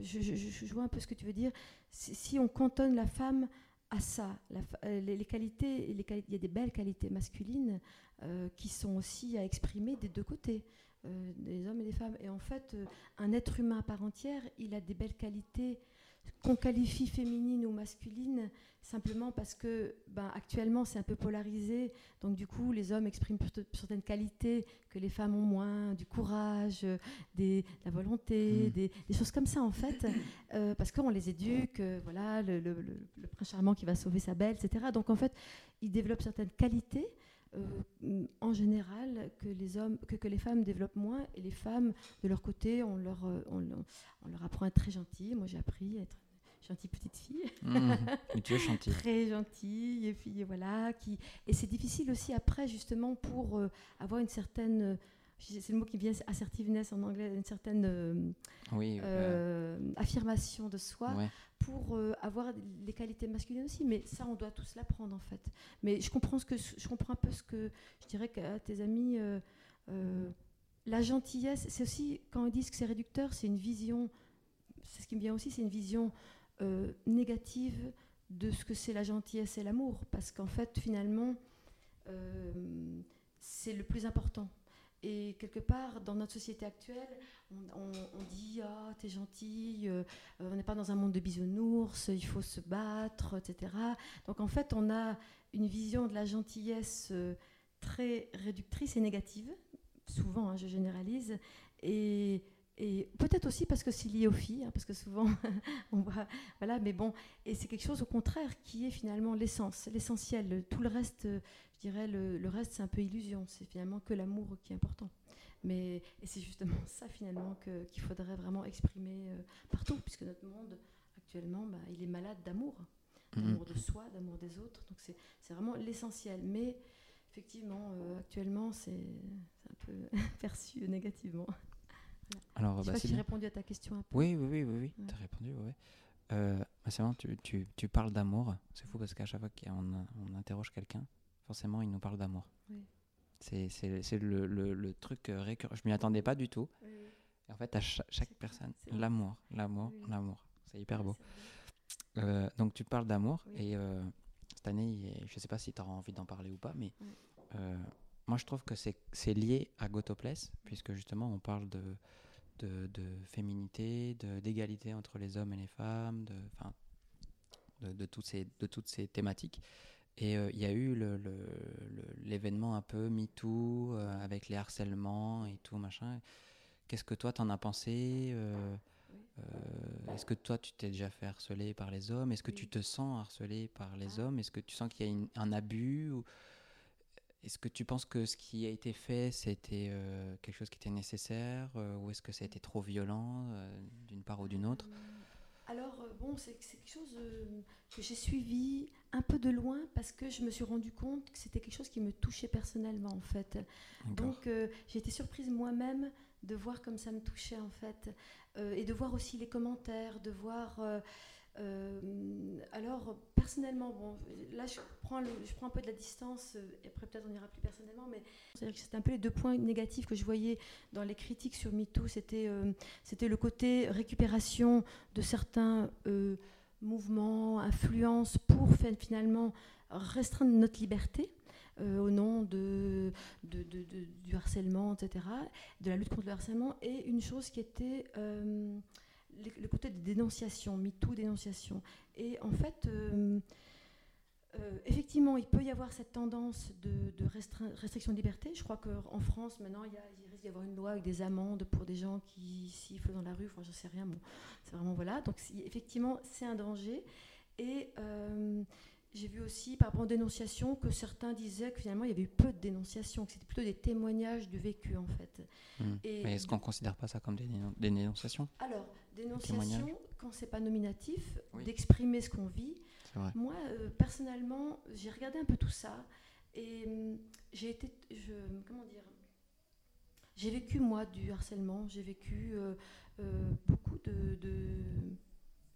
je, vois un peu ce que tu veux dire. Si on cantonne la femme à ça. Euh, les, qualités, il y a des belles qualités masculines euh, qui sont aussi à exprimer des deux côtés, euh, des hommes et des femmes. Et en fait, un être humain à part entière, il a des belles qualités qu'on qualifie féminine ou masculine simplement parce que ben, actuellement c'est un peu polarisé. Donc du coup les hommes expriment certaines qualités que les femmes ont moins du courage des, de la volonté mm. des, choses comme ça en fait. Euh, parce qu'on les éduque euh, voilà le, le, prince charmant qui va sauver sa belle etc donc en fait ils développent certaines qualités euh, en général que les hommes que, que, les femmes développent moins et les femmes de leur côté on leur on, on leur apprend à être très gentil moi j'ai appris à être gentille petite fille. Mmh, tu es gentille. Très gentille, et puis voilà. Qui... Et c'est difficile aussi après, justement, pour euh, avoir une certaine. Euh, c'est le mot qui vient, assertiveness en anglais, une certaine euh, oui, affirmation de soi pour avoir les qualités masculines aussi. Mais ça, on doit tous l'apprendre en fait. Mais je comprends, ce que, je comprends un peu ce que je dirais que tes amis. la gentillesse, c'est aussi, quand ils disent que c'est réducteur, c'est une vision, c'est ce qui me vient aussi, c'est une vision euh, négative de ce que c'est la gentillesse et l'amour, parce qu'en fait, finalement, euh, c'est le plus important. Et quelque part, dans notre société actuelle, on, dit Ah, t'es gentil, euh, on n'est pas dans un monde de bisounours, il faut se battre, etc. Donc en fait, on a une vision de la gentillesse très réductrice et négative, souvent, hein, je généralise, et et peut-être aussi parce que c'est lié aux filles, hein, parce que souvent on voit, voilà, mais bon, et c'est quelque chose au contraire qui est finalement l'essence, l'essentiel. Tout le reste, dirais, le, reste c'est un peu illusion. C'est finalement que l'amour qui est important. Mais et c'est justement ça finalement qu'il faudrait vraiment exprimer euh, partout, puisque notre monde actuellement, bah, il est malade d'amour. Mhm. d'amour de soi, d'amour des autres. Donc c'est vraiment l'essentiel. Mais effectivement, euh, actuellement, c'est un peu perçu négativement. Alors, Je sais bah, j'ai répondu à ta question un peu. Oui, oui, oui, oui, oui. Ouais. tu as répondu, ouais. Euh, bah, c'est tu, tu, tu parles d'amour. C'est fou parce qu'à chaque fois qu'on on interroge quelqu'un, forcément, il nous parle d'amour. Oui. C'est le, le, le truc euh, récurrent. Je m'y attendais pas du tout. Et en fait, à cha- chaque personne, l'amour, l'amour, Oui. l'amour. C'est hyper beau. Euh, donc tu parles d'amour et euh, cette année, je sais pas si tu auras envie d'en parler ou pas, mais euh, moi je trouve que c'est lié à Gotopless, puisque justement on parle de, de, de féminité, de- d'égalité entre les hommes et les femmes, de, de, de, tous ces, de toutes ces thématiques. Et euh, il y a eu l'événement un peu MeToo euh, avec les harcèlements et tout machin. Qu'est-ce que toi t'en as pensé euh, euh, Est-ce que toi tu t'es déjà fait harceler par les hommes? Est-ce que tu te sens harcelé par les Ah. hommes? Est-ce que tu sens qu'il y a une- un abus ou... Est-ce que tu penses que ce qui a été fait, c'était quelque chose qui était nécessaire Ou est-ce que ça a été trop violent d'une part ou d'une autre? Alors, euh, bon, c'est quelque chose euh, que j'ai suivi un peu de loin parce que je me suis rendu compte que c'était quelque chose qui me touchait personnellement, en fait. Donc, euh, j'ai été surprise moi-même de voir comme ça me touchait, en fait. Euh, et de voir aussi les commentaires, de voir. euh, euh, alors, personnellement, bon, là, je prends, je prends un peu de la distance, euh, et après, peut-être on ira plus personnellement, mais c'était un peu les deux points négatifs que je voyais dans les critiques sur MeToo. C'était euh, c'était le côté récupération de certains euh, mouvements, influences pour fin- finalement restreindre notre liberté. euh, au nom de, du harcèlement, etc., de la lutte contre le harcèlement, et une chose qui était euh, le, côté de dénonciation, MeToo dénonciation. Et en fait, euh, euh, effectivement, il peut y avoir cette tendance de, restriction de liberté. Je crois qu'en France, maintenant, il, y a- il risque d'y avoir une loi avec des amendes pour des gens qui sifflent dans la rue. Enfin, je sais rien. Bon, c'est vraiment voilà. Donc, effectivement, c'est un danger. Et euh, j'ai vu aussi, par rapport aux dénonciations, que certains disaient que finalement, il y avait eu peu de dénonciations, que c'était plutôt des témoignages du vécu, en fait. Et Mais est-ce qu'on considère pas ça comme des, dénon- des dénonciations? Alors. Dénonciation, quand c'est pas nominatif, Oui. d'exprimer ce qu'on vit. Moi, euh, personnellement, j'ai regardé un peu tout ça et hum, j'ai été, je, comment dire, j'ai vécu moi du harcèlement. J'ai vécu euh, euh, beaucoup de, de-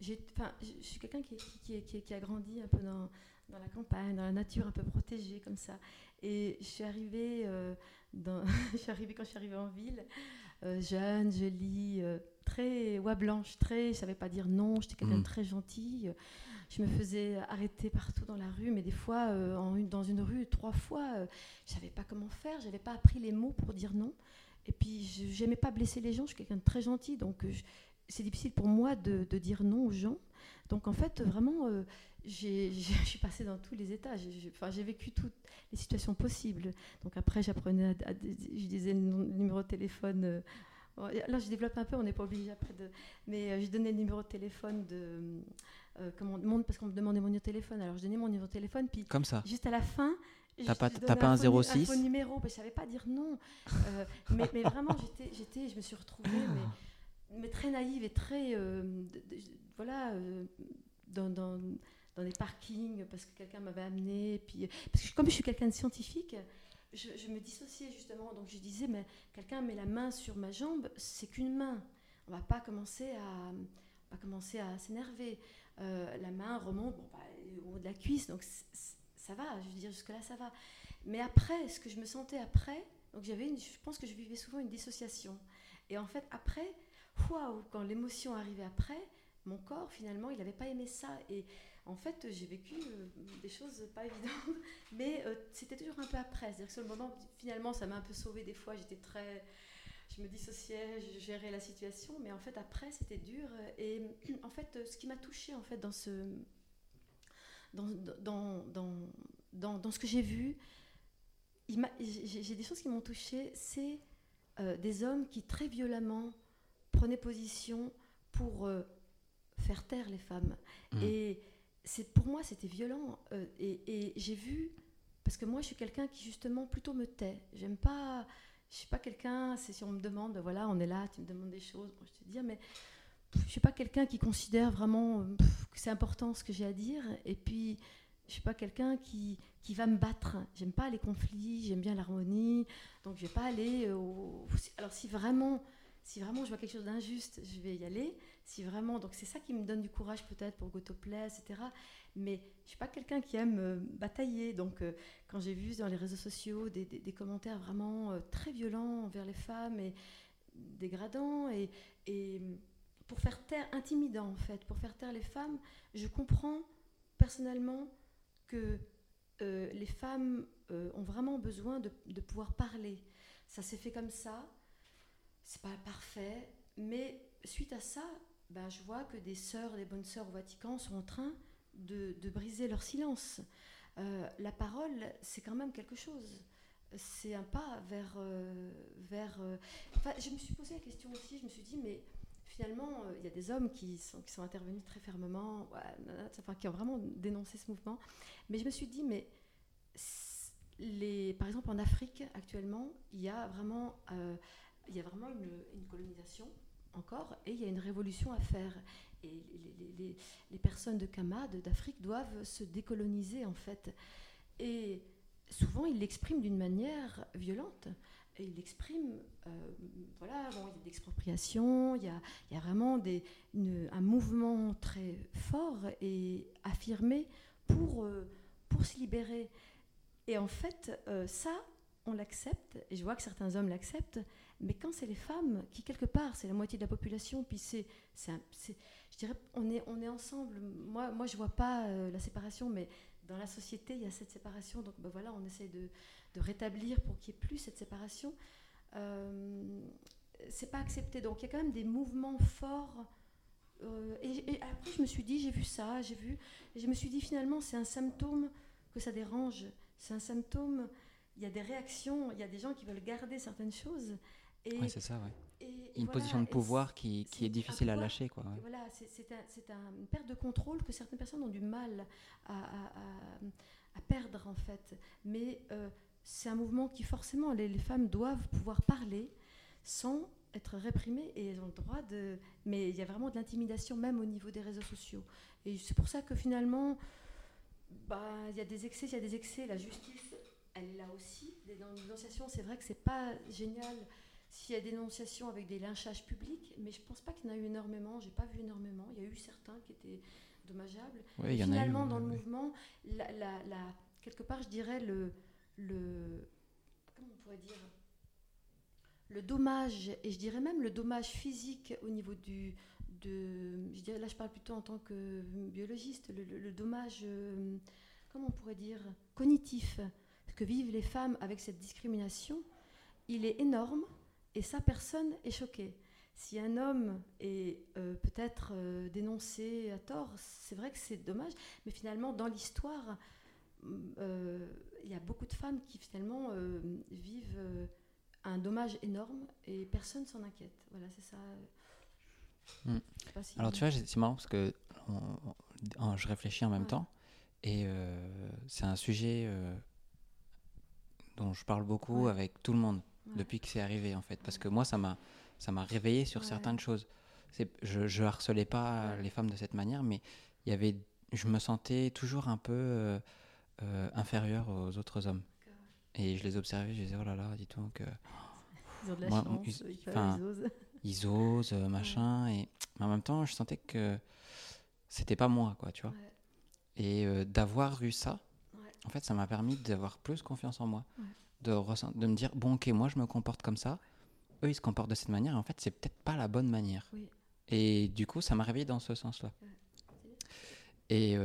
j'ai, enfin, je suis quelqu'un qui, qui, qui- a grandi un peu dans, dans la campagne, dans la nature, un peu protégée comme ça. Et je suis arrivée, dans, je suis arrivée quand je suis arrivée en ville, jeune, jolie, très oie blanche, très, je savais pas dire non. J'étais quelqu'un Mm. de très gentil. Je me faisais arrêter partout dans la rue, mais des fois, euh, en une- dans une rue, trois fois, euh, je savais pas comment faire. J'avais pas appris les mots pour dire non. Et puis, je j'aimais pas blesser les gens. Je suis quelqu'un de très gentil, donc euh, c'est difficile pour moi de, de dire non aux gens. Donc, en fait, vraiment, euh, je suis passée dans tous les états. J'ai j'ai- enfin, j'ai vécu toutes les situations possibles. Donc, après, j'apprenais, à, à- je disais le numéro de téléphone. Là, je développe un peu, on n'est pas obligé après de. Mais euh, je donnais le numéro de téléphone de. euh, comment, mon- parce qu'on me demandait mon numéro de téléphone. Alors, je donnais mon numéro de téléphone, puis Comme ça. Juste à la fin. T'as pas- pas un nu- 06? faux numéro, que je savais pas dire non. Euh, mais, mais vraiment, j'étais, j'étais, je me suis retrouvée, mais, mais très naïve et très, euh, de- de- voilà, euh, dans, dans, dans des parkings, parce que quelqu'un m'avait amené. Puis, parce que comme je suis quelqu'un de scientifique, je, me dissociais justement. Donc je disais, mais quelqu'un met la main sur ma jambe, c'est qu'une main. On va pas commencer à, on commencer à s'énerver. Euh, la main remonte bah, au haut de la cuisse, donc ça va, je veux dire, jusque-là, ça va. Mais après, ce que je me sentais après, donc j'avais je pense que je vivais souvent une dissociation. Et en fait, après, waouh, quand l'émotion arrivait après, mon corps, finalement, il n'avait pas aimé ça. Et en fait, j'ai vécu euh, des choses pas évidentes, mais euh, c'était toujours un peu après. C'est-à-dire que sur le moment, finalement, ça m'a un peu sauvée des fois. J'étais très. Je me dissociais, je gérais la situation, mais en fait, après, c'était dur. Et en fait, ce qui m'a touchée, en fait, dans ce. Dans, dans, dans, dans, dans ce que j'ai vu, j'ai des choses qui m'ont touchée. C'est euh, des hommes qui, très violemment, prenaient position pour faire taire les femmes. Mm. Et c'est pour moi, c'était violent. Euh, et j'ai vu, parce que moi, je suis quelqu'un qui justement plutôt me tait. J'aime pas, je suis pas quelqu'un. C'est si on me demande, voilà, on est là, tu me demandes des choses, bon, je te dis, mais je suis pas quelqu'un qui considère vraiment que c'est important ce que j'ai à dire. Et puis, je suis pas quelqu'un qui, qui va me battre. J'aime pas les conflits, j'aime bien l'harmonie. Donc, je vais pas aller. Alors, si vraiment, si vraiment je vois quelque chose d'injuste, je vais y aller. Si vraiment, donc c'est ça qui me donne du courage peut-être pour GoToPlay, etc. Mais je suis pas quelqu'un qui aime euh, batailler. Donc, euh, quand j'ai vu dans les réseaux sociaux des, des, commentaires vraiment très violents envers les femmes et dégradants et, et pour faire taire, intimidant en fait, pour faire taire les femmes, je comprends personnellement que euh, les femmes euh, ont vraiment besoin de, pouvoir parler. Ça s'est fait comme ça, c'est pas parfait, mais suite à ça, ben, je vois que des sœurs, des bonnes sœurs au Vatican sont en train de, briser leur silence. Euh, la parole, c'est quand même quelque chose. C'est un pas vers. vers je me suis posé la question aussi, je me suis dit, mais finalement, euh, il y a des hommes qui sont, qui sont intervenus très fermement, qui ont vraiment dénoncé ce mouvement. Mais je me suis dit, mais les, par exemple en Afrique actuellement, il y a vraiment, euh, il y a vraiment une, colonisation encore, et il y a une révolution à faire. Et les, personnes de Kama, d'Afrique, doivent se décoloniser en fait. Et souvent, ils l'expriment d'une manière violente et il exprime, euh, voilà, bon, il y a d'expropriation, il, il y a, vraiment un mouvement très fort et affirmé pour, euh, pour se libérer. Et en fait, euh, ça, on l'accepte, et je vois que certains hommes l'acceptent, mais quand c'est les femmes, qui quelque part, c'est la moitié de la population, puis c'est, je dirais, on est, on est ensemble. Moi, moi je vois pas la séparation, mais dans la société, il y a cette séparation, donc ben voilà, on essaie de de rétablir pour qu'il n'y ait plus cette séparation, euh, c'est pas accepté. Donc il y a quand même des mouvements forts. Euh, et, après, je me suis dit, j'ai vu ça, j'ai vu, je me suis dit finalement, c'est un symptôme que ça dérange. C'est un symptôme. Il y a des réactions, il y a des gens qui veulent garder certaines choses. Et, c'est ça, ouais. une position de pouvoir qui, qui est, difficile à lâcher. Quoi, Voilà, c'est un, une perte de contrôle que certaines personnes ont du mal à, à, perdre, en fait. Mais euh, c'est un mouvement qui forcément, les, femmes doivent pouvoir parler sans être réprimées et elles ont le droit de... Mais il y a vraiment de l'intimidation même au niveau des réseaux sociaux. Et c'est pour ça que finalement, bah, il y a des excès, il y a des excès. La justice, elle est là aussi. Des dénonciations, c'est vrai que c'est pas génial s'il y a des dénonciations avec des lynchages publics, mais je pense pas qu'il y en a eu énormément. J'ai pas vu énormément. Il y a eu certains qui étaient dommageables. Finalement, dans le mouvement, la, quelque part, je dirais le le comment on pourrait dire le dommage et je dirais même le dommage physique au niveau du de je dirais là je parle plutôt en tant que biologiste le, dommage euh, comment on pourrait dire cognitif que vivent les femmes avec cette discrimination il est énorme et ça personne est choqué si un homme est euh, peut-être euh, dénoncé à tort, c'est vrai que c'est dommage, mais finalement, dans l'histoire, il y a beaucoup de femmes qui finalement euh, vivent euh, un dommage énorme et personne s'en inquiète. Voilà, c'est ça. Hmm. Alors tu vois, c'est marrant parce que je réfléchis en même temps et euh, c'est un sujet dont je parle beaucoup avec tout le monde depuis que c'est arrivé en fait parce que moi ça m'a ça m'a réveillé sur certaines choses. Je, je harcelais pas les femmes de cette manière, mais il y avait, je me sentais toujours un peu euh, inférieurs aux autres hommes. Et je les observais, je disais, oh là là, dis donc. ils ont de la chance, ils, osent. Ils osent, euh, machin. Et mais en même temps, je sentais que c'était pas moi, quoi, tu vois. Et euh, d'avoir eu ça, en fait, ça m'a permis d'avoir plus confiance en moi. De, de me dire, bon, ok, moi, je me comporte comme ça. Eux, ils se comportent de cette manière. Et en fait, c'est peut-être pas la bonne manière. Et du coup, ça m'a réveillé dans ce sens-là. Et,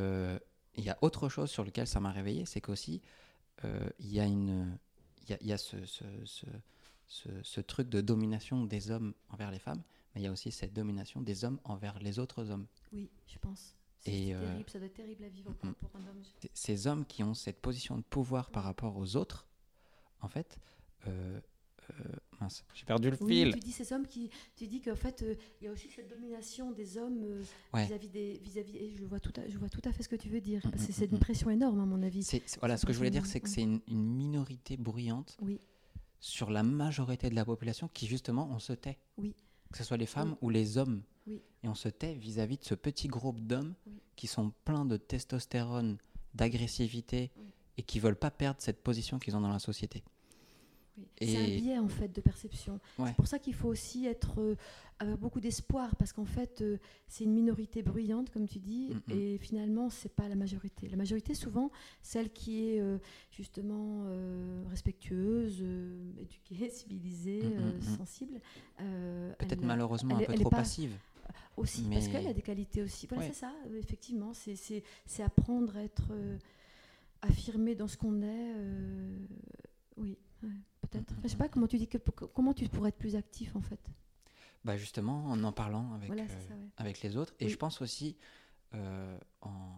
il y a autre chose sur lequel ça m'a réveillé, c'est qu'aussi, euh, il y a, une, il y a, ce, ce, ce, ce, truc de domination des hommes envers les femmes, mais il y a aussi cette domination des hommes envers les autres hommes. Oui, je pense. C'est euh, terrible, ça doit être terrible à vivre pour, pour un homme. Ces hommes qui ont cette position de pouvoir par rapport aux autres, en fait, euh, euh, mince, j'ai perdu le fil. Tu dis ces hommes qui, tu dis qu'en fait, euh, il y a aussi cette domination des hommes vis-à-vis des, vis-à-vis. Et je vois tout, à, je vois tout à fait ce que tu veux dire. Mm, mm, c'est mm, une pression énorme, à mon avis. C'est, voilà, ce que je voulais dire, c'est que c'est une, minorité bruyante oui. sur la majorité de la population qui justement on se tait. Oui. Que ce soit les femmes ou les hommes. Oui. et on se tait vis-à-vis de ce petit groupe d'hommes qui sont pleins de testostérone, d'agressivité Oui. Et qui veulent pas perdre cette position qu'ils ont dans la société. Oui. C'est un biais en fait de perception. Ouais. C'est pour ça qu'il faut aussi être euh, avec beaucoup d'espoir parce qu'en fait euh, c'est une minorité bruyante comme tu dis et finalement c'est pas la majorité. La majorité souvent celle qui est euh, justement euh, respectueuse, éduquée, civilisée, sensible. Peut-être malheureusement elle un peu elle trop pas- passive. aussi parce Mais- qu'elle a des qualités aussi. Voilà, Ouais. c'est ça, effectivement. C'est- C'est c'est apprendre à être affirmé dans ce qu'on est. euh, oui, ouais, peut-être. Enfin, je sais pas comment tu dis que comment tu pourrais être plus actif en fait. Bah justement, en en parlant avec, voilà, euh, c'est ça. Ouais. avec les autres. Et Oui. je pense aussi euh, en,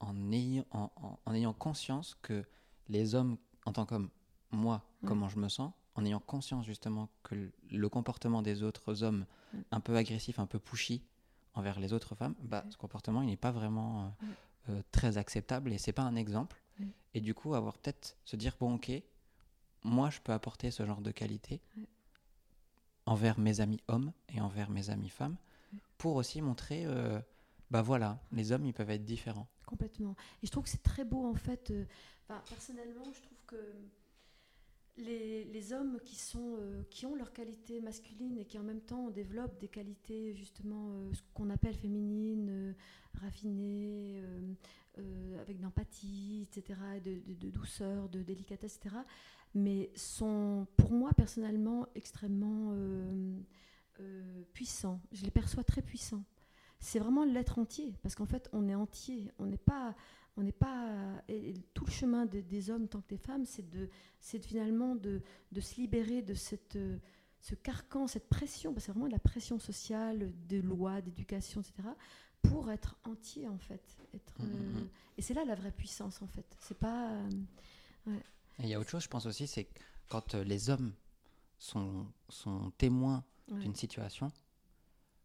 en, ayant, en, en- en ayant conscience que les hommes, en tant qu'hommes, moi, Ouais. comment je me sens, en ayant conscience justement que le, le comportement des autres hommes, Ouais. un peu agressif, un peu pushy envers les autres femmes, bah, Ouais. ce comportement, il n'est pas vraiment euh, très acceptable et c'est pas un exemple. Ouais. Et du coup, avoir peut-être se dire, bon, ok, moi, je peux apporter ce genre de qualité Ouais. envers mes amis hommes et envers mes amis femmes pour aussi montrer, euh, bah voilà, les hommes, ils peuvent être différents. Complètement. Et je trouve que c'est très beau en fait. euh, personnellement, je trouve que les, hommes qui, sont, euh, qui ont leurs qualités masculines et qui en même temps développent des qualités justement euh, ce qu'on appelle féminines, euh, raffinées, avec d'empathie, etc., de, douceur, de délicatesse, etc., mais sont pour moi personnellement extrêmement puissants. Je les perçois très puissants. C'est vraiment l'être entier, parce qu'en fait, on est entier. On n'est pas, on n'est pas. Et tout le chemin de- des hommes tant que des femmes, c'est de, c'est de finalement de, de se libérer de cette, euh, ce carcan, cette pression. parce que C'est vraiment de la pression sociale, des lois, d'éducation, etc. Pour être entier en fait. Être, Mhm, euh, mhm. et c'est là la vraie puissance en fait. C'est pas. euh, Et il y a autre chose, je pense aussi, c'est que quand euh, les hommes sont, sont témoins ouais. d'une situation,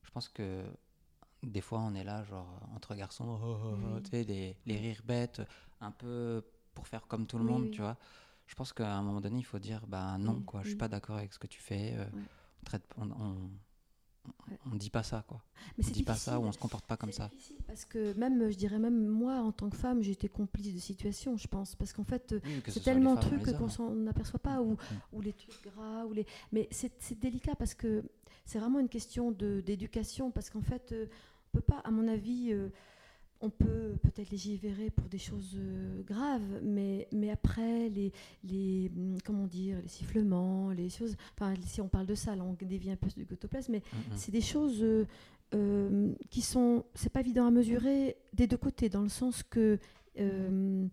je pense que des fois on est là, genre entre garçons, oh, oh, oh, Oui. tu sais, des- les rires bêtes, un peu pour faire comme tout le Oui, monde, oui. tu vois. Je pense qu'à un moment donné, il faut dire, bah non, Oui, quoi, je suis oui. pas d'accord avec ce que tu fais. euh, on, traite, on, on, On dit pas ça, quoi. Mais on c'est dit pas ça ou on difficile. se comporte pas comme ça. Parce que même, je dirais même moi, en tant que femme, j'ai été complice de situations, je pense. Parce qu'en fait, Oui, que ce c'est tellement de trucs qu'on s'en n'aperçoit pas, ou, Mm. ou les trucs gras, ou les... mais c'est délicat parce que c'est vraiment une question de- d'éducation, parce qu'en fait, euh, on peut pas, à mon avis, euh, on peut peut-être légiférer pour des choses euh, graves, mais, mais après, les, les, hum, comment dire, les sifflements, les choses, enfin, si on parle de ça, là, on dévie un peu du gotoplasme, mais Mm, c'est des choses euh, euh, qui sont, c'est pas évident à mesurer des deux côtés, dans le sens que euh,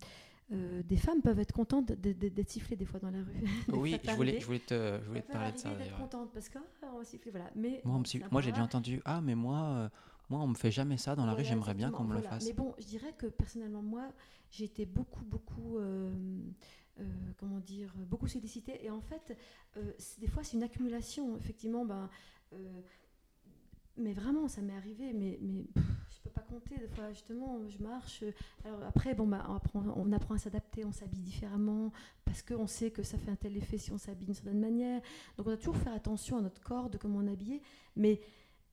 euh, des femmes peuvent être contentes d'être sifflées des fois dans la rue. Oui, je voulais, je voulais te, je voulais te parler de ça. d'être contente parce que ah, on va siffler, voilà. Mais Moi, moi j'ai déjà entendu Ah, mais moi, moi, on me fait jamais ça dans la rue, j'aimerais bien qu'on me le fasse. Mais bon, je dirais que personnellement, moi, j'ai été beaucoup, beaucoup, euh, euh, comment dire, beaucoup sollicitée. Et en fait, euh, des fois, c'est une accumulation. Effectivement, ben, mais vraiment, ça m'est arrivé. Mais, mais pff, je peux pas compter. Des fois, justement, je marche. Alors après, bon, bah, on apprend, on apprend à s'adapter, on s'habille différemment parce qu'on sait que ça fait un tel effet si on s'habille d'une certaine manière. Donc, on doit toujours faire attention à notre corps, de comment on est habillé. Mais,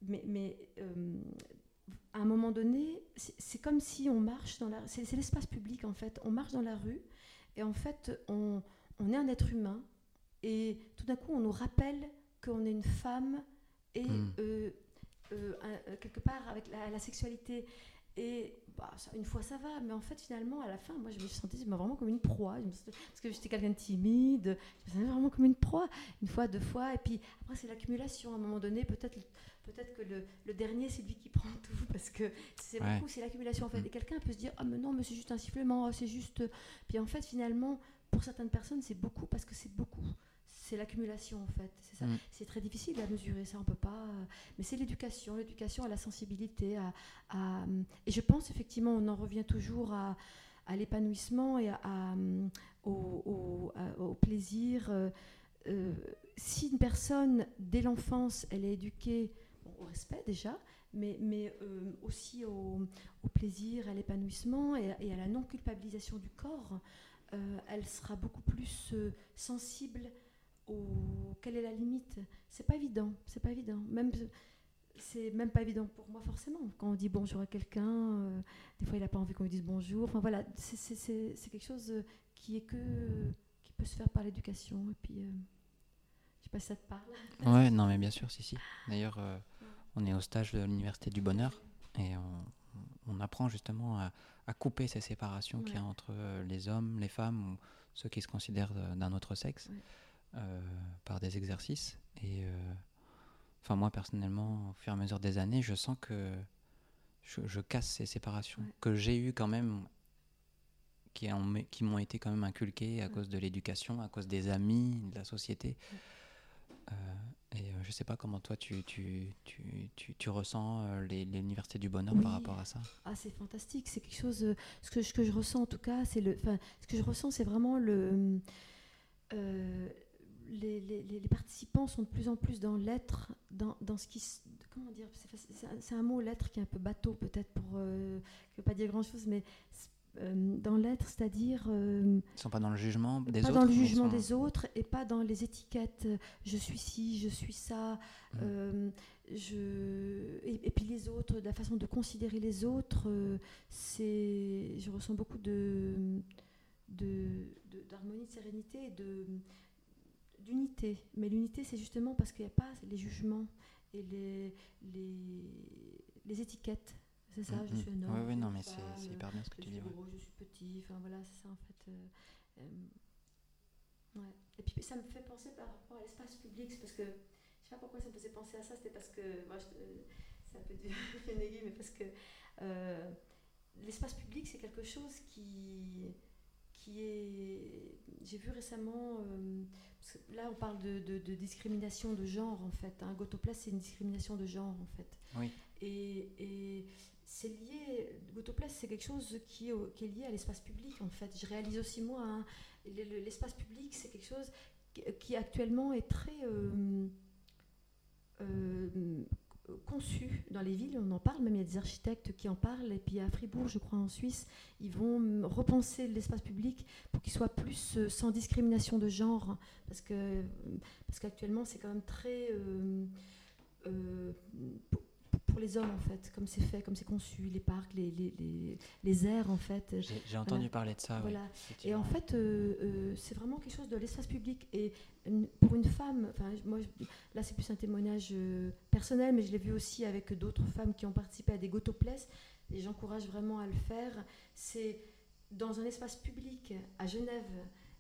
mais, mais euh, à un moment donné, c'est comme si on marche dans la... C'est c'est l'espace public, en fait. On marche dans la rue et en fait, on, on est un être humain et tout d'un coup, on nous rappelle qu'on est une femme et Mm. euh, euh, quelque part avec la, la sexualité. Et bah, ça, une fois ça va, mais en fait finalement à la fin, moi je me suis sentie mais vraiment comme une proie, parce que j'étais quelqu'un de timide, je me sentais vraiment comme une proie, une fois, deux fois, et puis après c'est l'accumulation. À un moment donné, peut-être peut-être que le, le dernier c'est lui qui prend tout, parce que c'est Ouais. beaucoup, c'est l'accumulation en fait. Mm. Et quelqu'un peut se dire ah mais non mais c'est juste un sifflement, ah, c'est juste. Puis en fait finalement pour certaines personnes c'est beaucoup parce que c'est beaucoup. C'est l'accumulation en fait, c'est ça. Mm. C'est très difficile à mesurer, ça on peut pas. euh, Mais c'est l'éducation, l'éducation à la sensibilité, à, à- et je pense effectivement, on en revient toujours à, à l'épanouissement et à, à, euh, au, au- à- au plaisir. euh, euh, si une personne, dès l'enfance, elle est éduquée au respect déjà, mais, mais euh, aussi au, plaisir, à l'épanouissement et, à- la non-culpabilisation du corps, euh, elle sera beaucoup plus euh, sensible au quelle est la limite. C'est pas évident, c'est pas évident. Même c'est même pas évident pour moi forcément. Quand on dit bonjour à quelqu'un, des fois il n'a pas envie qu'on lui dise bonjour. Enfin voilà, c'est- quelque chose qui est que qui peut se faire par l'éducation. Et puis, je sais pas si ça te parle. Ouais, non, mais bien sûr, si, si. D'ailleurs, on est au stage de l'Université du Bonheur et on, on apprend justement à, à couper ces séparations qu'il y a entre euh, les hommes, les femmes ou ceux qui se considèrent euh, d'un autre sexe Ouais. euh, par des exercices. Et euh, enfin, moi, personnellement, au fur et à mesure des années, je sens que je, je casse ces séparations Ouais. que j'ai eues quand même qui m'ont été quand même inculquées à cause de l'éducation, à cause des amis, de la société. Euh, et euh, je sais pas comment toi tu, tu, tu, tu, tu ressens euh, l'université du bonheur par rapport à ça. Ah, c'est fantastique. C'est quelque chose. ce, que, ce que je ressens en tout cas, c'est le. Enfin, ce que je ressens, c'est vraiment le. euh, les, les- les- participants sont de plus en plus dans l'être, dans, dans ce qui. Comment dire C'est un, mot, l'être, qui est un peu bateau peut-être pour. euh, qui veut pas dire grand-chose, mais dans l'être, c'est-à-dire. euh, Ils sont pas dans le jugement des pas autres. dans le jugement sont- des autres et pas dans les étiquettes. euh, Je suis ci, je suis ça. Mm. euh, je... et, et puis les autres, la façon de considérer les autres, euh, c'est, je ressens beaucoup de, de, de- d'harmonie, de sérénité et de, d'unité. Mais l'unité, c'est justement parce qu'il n'y a pas les jugements et les, les, les étiquettes. C'est ça, je suis un homme. Je ouais, suis non, mais c'est euh, hyper bien ce que je tu suis dis. ouais. gros, je suis petit, enfin voilà, c'est ça en fait. euh, euh, ouais. Et puis ça me fait penser par rapport à l'espace public, c'est parce que je sais pas pourquoi ça me faisait penser à ça, c'était parce que moi, je- c'est un peu du fénégué, mais parce que euh, l'espace public c'est quelque chose qui qui est j'ai vu récemment euh, parce que là on parle de, de- de discrimination de genre en fait hein. Gotoplast c'est une discrimination de genre en fait Oui. et, et c'est lié, c'est quelque chose qui est, lié à l'espace public, en fait. Je réalise aussi, moi, hein, le- le- l'espace public, c'est quelque chose qui, actuellement est très euh, euh, conçu dans les villes. On en parle, même il y a des architectes qui en parlent. Et puis à Fribourg, je crois, en Suisse, ils vont repenser l'espace public pour qu'il soit plus euh, sans discrimination de genre. Parce que parce qu'actuellement, c'est quand même très... pour les hommes en fait, comme c'est fait, comme c'est conçu, les parcs, les, les, les, les airs en fait. J'ai entendu Voilà. parler de ça. oui, Voilà. Et effectivement. en fait, euh, euh, c'est vraiment quelque chose de l'espace public. Et une- pour une femme, enfin, moi, je- là, c'est plus un témoignage euh, personnel, mais je l'ai vu aussi avec d'autres femmes qui ont participé à des gotoplaises. Et j'encourage vraiment à le faire. C'est dans un espace public à Genève,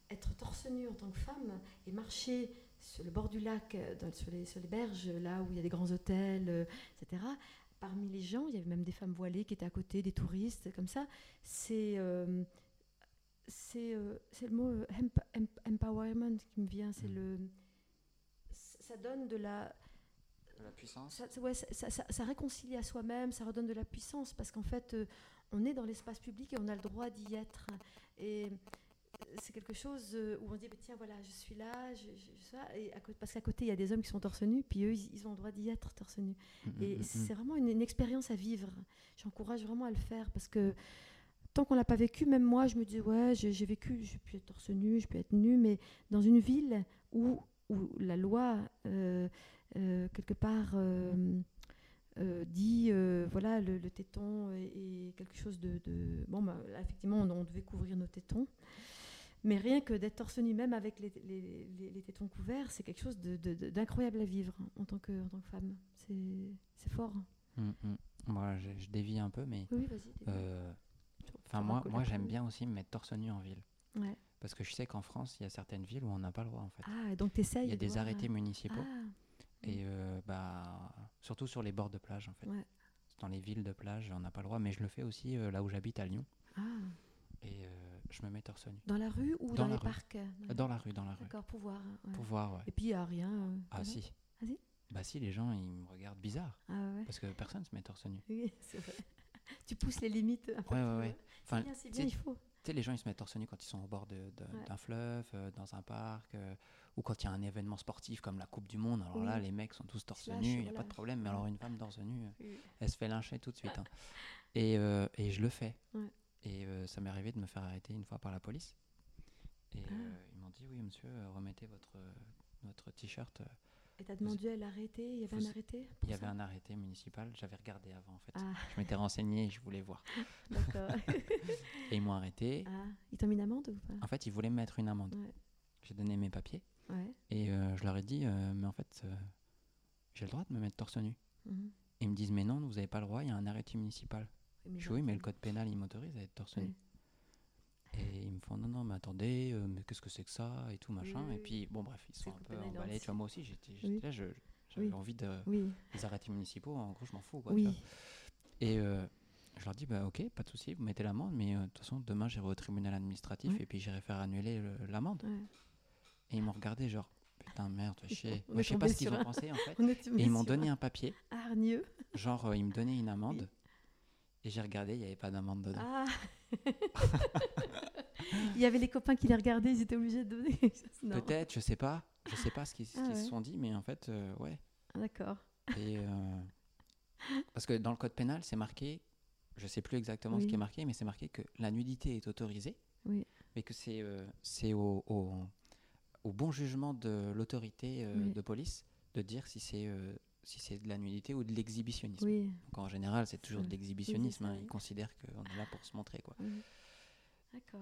être torse nu en tant que femme et marcher sur le bord du lac, euh, dans- sur, les, sur les berges, là où il y a des grands hôtels, euh, etc. Parmi les gens, il y avait même des femmes voilées qui étaient à côté, des touristes, comme ça. C'est euh, c'est euh, le mot euh, emp- emp- empowerment qui me vient. C'est Mm. le ça donne de la De la puissance. ça, ça- ouais, ça, ça- ça- ça réconcilie à soi-même, ça redonne de la puissance parce qu'en fait, euh, on est dans l'espace public et on a le droit d'y être. Et euh, c'est quelque chose euh, où on se dit, bah, tiens, voilà, je suis là, je, ça, et à côté, parce qu'à côté, il y a des hommes qui sont torse nu, puis eux, ils, ils ont le droit d'y être torse nu. Mm, mm, Et mm, c'est vraiment une, une expérience à vivre. J'encourage vraiment à le faire parce que tant qu'on l'a pas vécu, même moi, je me dis ouais, j'ai vécu, je peux être torse nu, je peux être nu, mais dans une ville où, où la loi euh, euh, quelque part euh, dit voilà le, le téton est, est quelque chose de, de- bon bah, là, effectivement on, on devait couvrir nos tétons. Mais rien que d'être torse nu, même avec les, les- les- les tétons couverts, c'est quelque chose de- de- de- d'incroyable à vivre en tant que, en tant que femme. C'est fort. Mm, mm. Voilà, je, je dévie un peu, mais Oui, euh, moi, moi j'aime bien aussi me mettre torse nu en ville. Ouais. Parce que je sais qu'en France, il y a certaines villes où on n'a pas le droit en fait. Ah, donc tu essayes il y a des arrêtés municipaux Ah, et euh, bah surtout sur les bords de plage en fait. Ouais. Dans les villes de plage, on n'a pas le droit, mais je le fais aussi euh, là où j'habite à Lyon ah. et euh, je me mets torse nu. Dans la rue ou Dans les rue. parcs Euh, Dans la rue, dans la rue. D'accord, pour voir. ouais. Pour voir, ouais. Et puis il n'y a rien. euh, Ah si. Ah si Bah si, les gens ils me regardent bizarre Ah ouais. parce que personne se met torse nu. Oui, c'est vrai. tu pousses les limites. un peu Ouais, ouais. Enfin, C'est bien, c'est bien, tu il faut. Tu sais, les gens ils se mettent torse nu quand ils sont au bord Ouais. d'un fleuve, euh, dans un parc, euh, ou quand il y a un événement sportif comme la Coupe du Monde. Alors là, les mecs sont tous torse nu, il n'y a pas de problème. Mais alors une femme torse nu, Oui. elle se fait lyncher tout de suite. hein. Et, euh, et je le fais. Ouais. Et euh, ça m'est arrivé de me faire arrêter une fois par la police. Et Ah. euh, ils m'ont dit oui, monsieur, euh, remettez votre, votre t-shirt. Et t'as demandé à l'arrêter? Il y avait Vous- un arrêté Il y avait un arrêté municipal, j'avais regardé avant en fait. Ah, Je m'étais renseigné et je voulais voir. d'accord. Et ils m'ont arrêté. ah, ils t'ont mis une amende ou pas? En fait, ils voulaient me mettre une amende. Ouais. J'ai donné mes papiers Ouais. et euh, je leur ai dit, mais en fait, j'ai le droit de me mettre torse nu. mhm. Ils me disent, mais non, vous n'avez pas le droit, il y a un arrêté municipal. Mais Je dis, oui, mais le code pénal, il m'autorise à être torse nu. Et ils me font, non, non, mais attendez, euh, mais qu'est-ce que c'est que ça Et tout, machin. oui, Et puis, bon, bref, ils sont un peu emballés. Tu vois, moi aussi, j'étais Oui. là, j'avais Oui. envie de. Oui, Les arrêtés municipaux, en gros, je m'en fous. Quoi. Et euh, je leur dis, bah, ok, pas de souci, vous mettez l'amende, mais euh, de toute façon, demain, j'irai au tribunal administratif et puis j'irai faire annuler le- l'amende. Et ils m'ont regardé, genre, putain, merde, chier. Moi, je sais pas ce qu'ils ont pensé, en fait. Et ils m'ont donné un papier, hargneux. genre, ils me donnaient une amende. Et j'ai regardé, il n'y avait pas d'amende dedans. Ah Il y avait les copains qui les regardaient, ils étaient obligés de donner. Peut-être, je sais pas. Je sais pas ce qu'ils Ah se sont dit, mais en fait, euh, ouais. Ah, D'accord. Et, euh, parce que dans le code pénal, c'est marqué, je sais plus exactement ce qui est marqué, mais c'est marqué que la nudité est autorisée, Oui. mais que c'est euh, c'est au, au, au bon jugement de l'autorité euh, Oui. de police de dire si c'est si c'est de la nudité ou de l'exhibitionnisme. Oui. Donc en général, c'est toujours de l'exhibitionnisme. hein. Ils considèrent qu'on est là pour se montrer. Quoi. oui.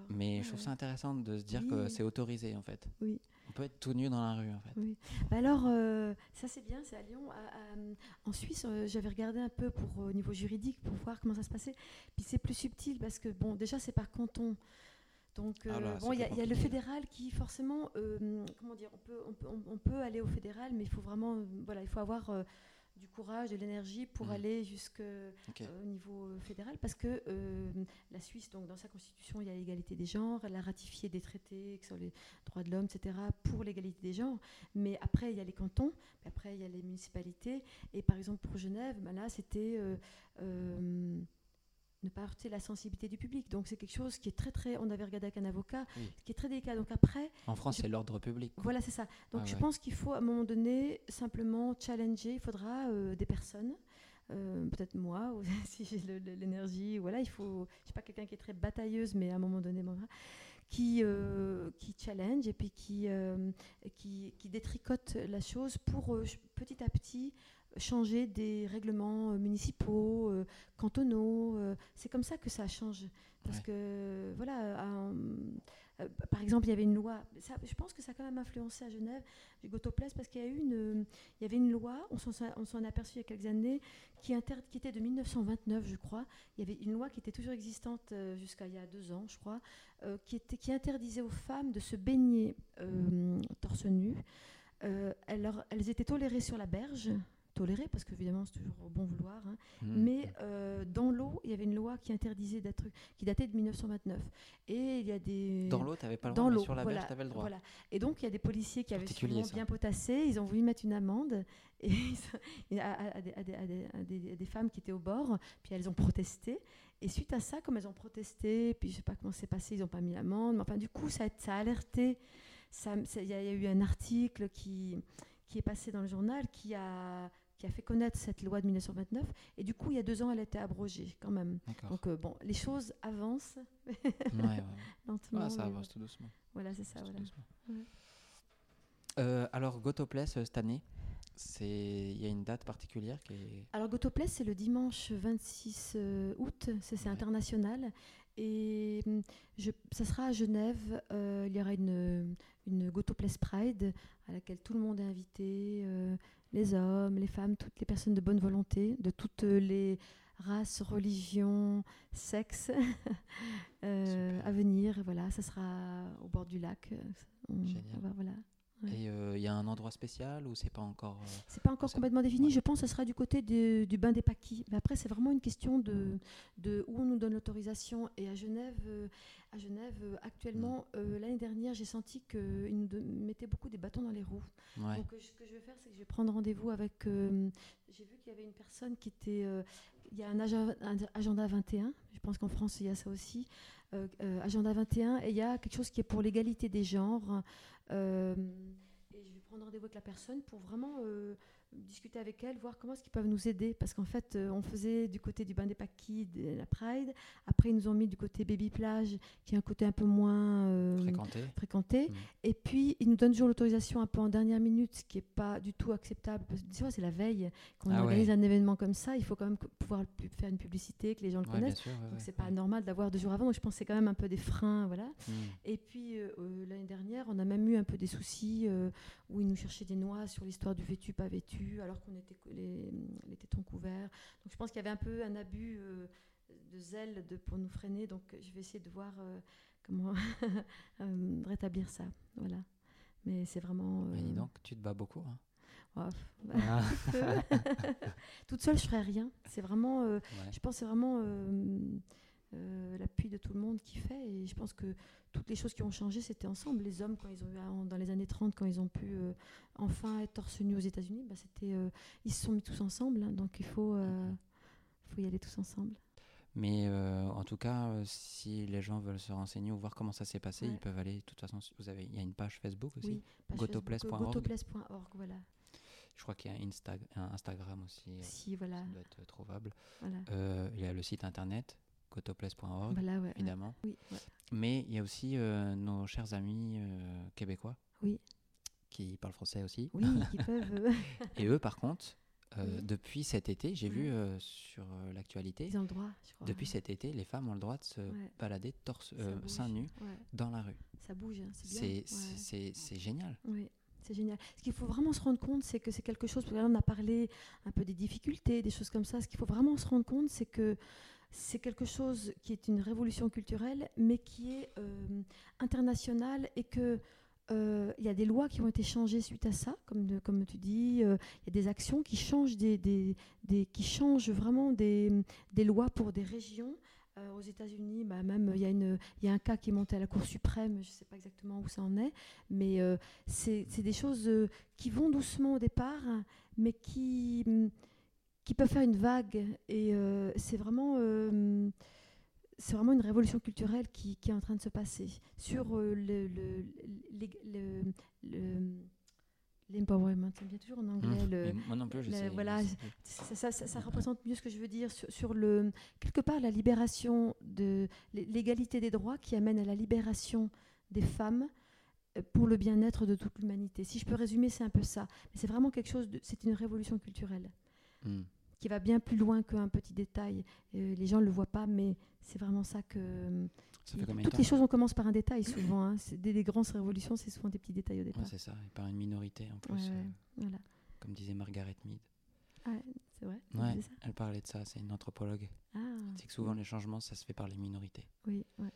Mais Ouais, je trouve ça intéressant de se dire que c'est autorisé en fait. Oui. On peut être tout nu dans la rue en fait. Oui. Bah alors, euh, ça c'est bien, c'est à Lyon. À- à- en Suisse, euh, j'avais regardé un peu pour au niveau juridique pour voir comment ça se passait. Puis c'est plus subtil parce que bon, déjà c'est par canton. Donc Ah euh, là, bon, il y, a- y le fédéral qui forcément, euh, comment dire, on peut, on peut, on- peut aller au fédéral, mais il faut vraiment, euh, voilà, il faut avoir du courage, de l'énergie pour Mhm. aller jusque Ok. euh, au niveau fédéral parce que la Suisse, donc dans sa constitution, il y a l'égalité des genres, elle a ratifié des traités sur les droits de l'homme, etc., pour l'égalité des genres. Mais après, il y a les cantons, puis après, il y a les municipalités. Et par exemple, pour Genève, ben là, c'était ne pas heurter la sensibilité du public. Donc c'est quelque chose qui est très, très. On avait regardé avec un avocat, Oui. qui est très délicat. Donc après, En France, je- c'est l'ordre public. voilà, c'est ça. Donc Ah je ouais. pense qu'il faut à un moment donné simplement challenger. Il faudra euh, des personnes, euh, peut-être moi, ou si j'ai l'énergie. Voilà, il faut. Je suis pas quelqu'un qui est très batailleuse, mais à un moment donné, bon, qui euh, qui challenge et puis qui qui, qui détricote la chose pour petit à petit changer des règlements euh, municipaux, euh, cantonaux. euh, c'est comme ça que ça change. Parce Ouais. que, voilà, un- euh, par exemple, il y avait une loi, ça, je pense que ça a quand même influencé à Genève, du Gotopless, parce qu'il y, a eu une, il y avait une loi, on s'en est aperçu il y a quelques années, qui, inter- qui était de 1929, je crois. Il y avait une loi qui était toujours existante jusqu'à il y a deux ans, je crois, qui, était, qui interdisait aux femmes de se baigner torse nu. Euh, elles, leur- elles étaient tolérées sur la berge, tolérées parce qu'évidemment c'est toujours au bon vouloir, hein, Mhm. mais euh, dans l'eau, il y avait une loi qui interdisait d'être, qui datait de 1929. Et il y a des Dans l'eau, t'avais pas le dans droit, mais sur la voilà, berge, t'avais le droit. voilà. Et donc il y a des policiers qui avaient ça. bien potassé, ils ont voulu mettre une amende et à, des, à des- des- à des- des femmes qui étaient au bord, puis elles ont protesté. Et suite à ça, comme elles ont protesté, puis je sais pas comment c'est passé, ils n'ont pas mis l'amende, mais enfin du coup ça, a- ça a alerté. Ça- ça- Il y, a il y a eu un article qui, qui est passé dans le journal qui a, qui a fait connaître cette loi de 1929. Et du coup, il y a deux ans, elle a été abrogée quand même. Donc euh, bon, les choses avancent Ouais, ouais, lentement. Ça avance tout doucement. Voilà, c'est ça. Voilà. Euh, alors, Gotopless, euh, cette année, il y a une date particulière qui est. Alors Gotopless, c'est le dimanche 26 euh, août, c'est international. Et hum, je, ça sera à Genève. euh, il y aura une, une Pride à laquelle tout le monde est invité, euh, les hommes, les femmes, toutes les personnes de bonne volonté, de toutes les races, religions, sexes euh, à venir. Voilà, ça sera au bord du lac. On- Génial. on va- voilà. Ouais. Et euh, il y a un endroit spécial ou c'est pas encore. euh, C'est pas encore complètement défini. ouais. Je pense que ce sera du côté de- du bain des paquis. Mais après, c'est vraiment une question de, de où on nous donne l'autorisation. Et à Genève, euh, à Genève euh, actuellement, Mm. l'année dernière, j'ai senti qu'ils nous mettaient beaucoup des bâtons dans les roues. Ouais. Donc, ce que je vais faire, c'est que je vais prendre rendez-vous avec. j'ai vu qu'il y avait une personne qui était. il y a un, agenda- un agenda 21. Je pense qu'en France, il y a ça aussi. euh, agenda 21. Et il y a quelque chose qui est pour l'égalité des genres. Euh, et je vais prendre rendez-vous avec la personne pour vraiment euh, discuter avec elles, voir comment est-ce qu'ils peuvent nous aider. Parce qu'en fait, euh, on faisait du côté du bain des paquis, de la Pride. Après, ils nous ont mis du côté baby plage, qui est un côté un peu moins euh, Fréquenté. fréquenté. Mm. Et puis, ils nous donnent toujours l'autorisation un peu en dernière minute, ce qui n'est pas du tout acceptable. Parce que c'est la veille. Quand on Ah organise ouais. un événement comme ça, il faut quand même pouvoir faire une publicité, que les gens le Ouais, connaissent. sûr. ouais, Donc, c'est pas normal d'avoir deux jours avant. Donc, je pense que c'est quand même un peu des freins. Voilà. Mm. Et puis euh, euh, l'année dernière, on a même eu un peu des soucis euh, où ils nous cherchaient des noix sur l'histoire du vêtu pas vêtu, alors qu'on était les, les tétons couverts. Donc je pense qu'il y avait un peu un abus euh, de zèle de, pour nous freiner. Donc je vais essayer de voir euh, comment euh, rétablir ça. Voilà. Mais c'est vraiment. Mais dis donc, tu te bats beaucoup. hein. oh, bah, Ah, toute seule, je ferais rien. C'est vraiment. ouais. je pense que c'est vraiment euh, l'appui de tout le monde qui fait. Et je pense que toutes les choses qui ont changé, c'était ensemble. Les hommes, quand ils ont dans les années 30, quand ils ont pu euh, enfin être torse nu aux États-Unis, bah, c'était, euh, ils se sont mis tous ensemble. hein. donc il faut, faut y aller tous ensemble. Mais en tout cas, si les gens veulent se renseigner ou voir comment ça s'est passé, Ouais. ils peuvent aller. De toute façon, vous avez, il y a une page Facebook aussi. Oui, Gotoplace.org. Voilà. Je crois qu'il y a Insta- un Instagram aussi. Si, voilà. Ça doit être trouvable. voilà. Il y a le site internet gotoplace.org, Voilà, ouais, ouais. évidemment. Oui, ouais. Mais il y a aussi euh, nos chers amis euh, québécois Oui. qui parlent français aussi. Oui, qui peuvent. Et eux, par contre, euh, Oui. depuis cet été, j'ai vu sur l'actualité, ils ont le droit, je crois. depuis cet été, les femmes ont le droit de se balader torse, seins nus dans la rue. ça bouge, hein, c'est bien. Génial. Oui, c'est génial. Ce qu'il faut vraiment se rendre compte, c'est que c'est quelque chose, parce que là, on a parlé un peu des difficultés, des choses comme ça. Ce qu'il faut vraiment se rendre compte, c'est que c'est quelque chose qui est une révolution culturelle, mais qui est euh, internationale et que euh, il y a des lois qui ont été changées suite à ça, comme, tu dis, euh, il y a des actions qui changent, vraiment des, lois pour des régions. Aux États-Unis, bah, même il y, y a un cas qui est monté à la Cour suprême, je ne sais pas exactement où ça en est, mais c'est des choses qui vont doucement au départ, mais qui, hum, qui peuvent faire une vague. Et euh, c'est vraiment, euh, c'est vraiment une révolution culturelle qui, qui est en train de se passer sur euh, le, le, le- le- l'empowerment. Bien toujours en anglais. Mmh. le- moi non plus, je sais. voilà, ça, ça- ça- ça représente mieux ce que je veux dire sur, sur le quelque part la libération de l'é- l'égalité des droits qui amène à la libération des femmes euh, pour le bien-être de toute l'humanité. Si je peux résumer, c'est un peu ça. Mais c'est vraiment quelque chose de, c'est une révolution culturelle Mm. Qui va bien plus loin qu'un petit détail. Euh, les gens ne le voient pas, mais c'est vraiment ça que. Ça fait combien de Toutes temps les choses, on commence par un détail souvent. hein. Des, des grandes révolutions, c'est souvent des petits détails au départ. Ouais, c'est ça, et par une minorité en plus, Ouais, euh, ouais, voilà. comme disait Margaret Mead. C'est vrai Ouais, c'est ça elle parlait de ça, c'est une anthropologue. Ah, C'est que souvent les changements, ça se fait par les minorités. oui, ouais.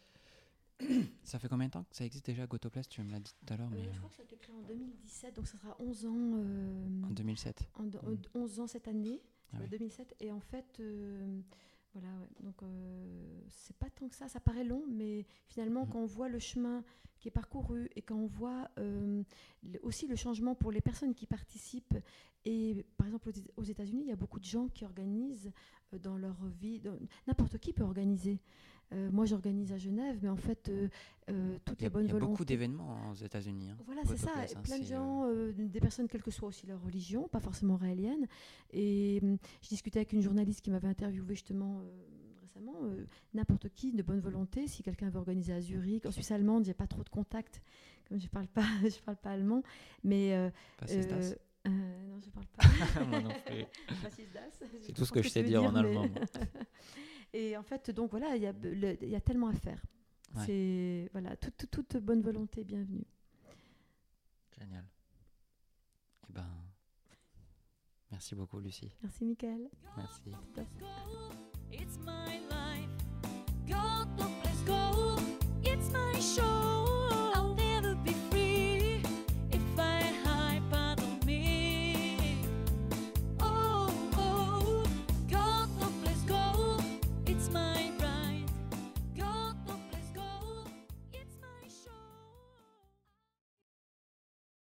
Ça fait combien de temps que ça existe déjà, Gotoplast Tu me l'as dit tout à l'heure, Euh, mais je crois que ça a été créé en 2017, donc ça sera 11 ans, euh, euh, en 2007. en do- Mm. 11 ans cette année, Ah oui. 2007. Et en fait, euh, voilà, ouais, donc euh, c'est pas tant que ça, ça paraît long, mais finalement, Mm. quand on voit le chemin qui est parcouru et quand on voit euh, aussi le changement pour les personnes qui participent, et par exemple aux Éta- aux États-Unis, il y a beaucoup de gens qui organisent dans leur vie, n'importe qui peut organiser. Euh, moi, j'organise à Genève, mais en fait, euh, euh, toutes Il y a, les bonnes il y a beaucoup volontés. d'événements aux États-Unis. hein. Voilà, c'est ça. Hein, plein de gens, euh, des personnes, quelle que soit aussi leur religion, pas forcément raélienne. Et hum, je discutais avec une journaliste qui m'avait interviewé justement euh, récemment. euh, N'importe qui de bonne volonté, si quelqu'un veut organiser à Zurich, en Suisse allemande, j'ai pas trop de contacts, comme je parle pas, je parle pas allemand, mais euh, Pas euh, euh, non, je parle pas. Moi non plus. C'est tout ce que je sais dire en mais- allemand. Et en fait, donc voilà, il y, a tellement à faire. C'est voilà, toute, bonne volonté bienvenue. Génial. Eh ben, merci beaucoup, Lucie. Merci, Michael. Merci. merci.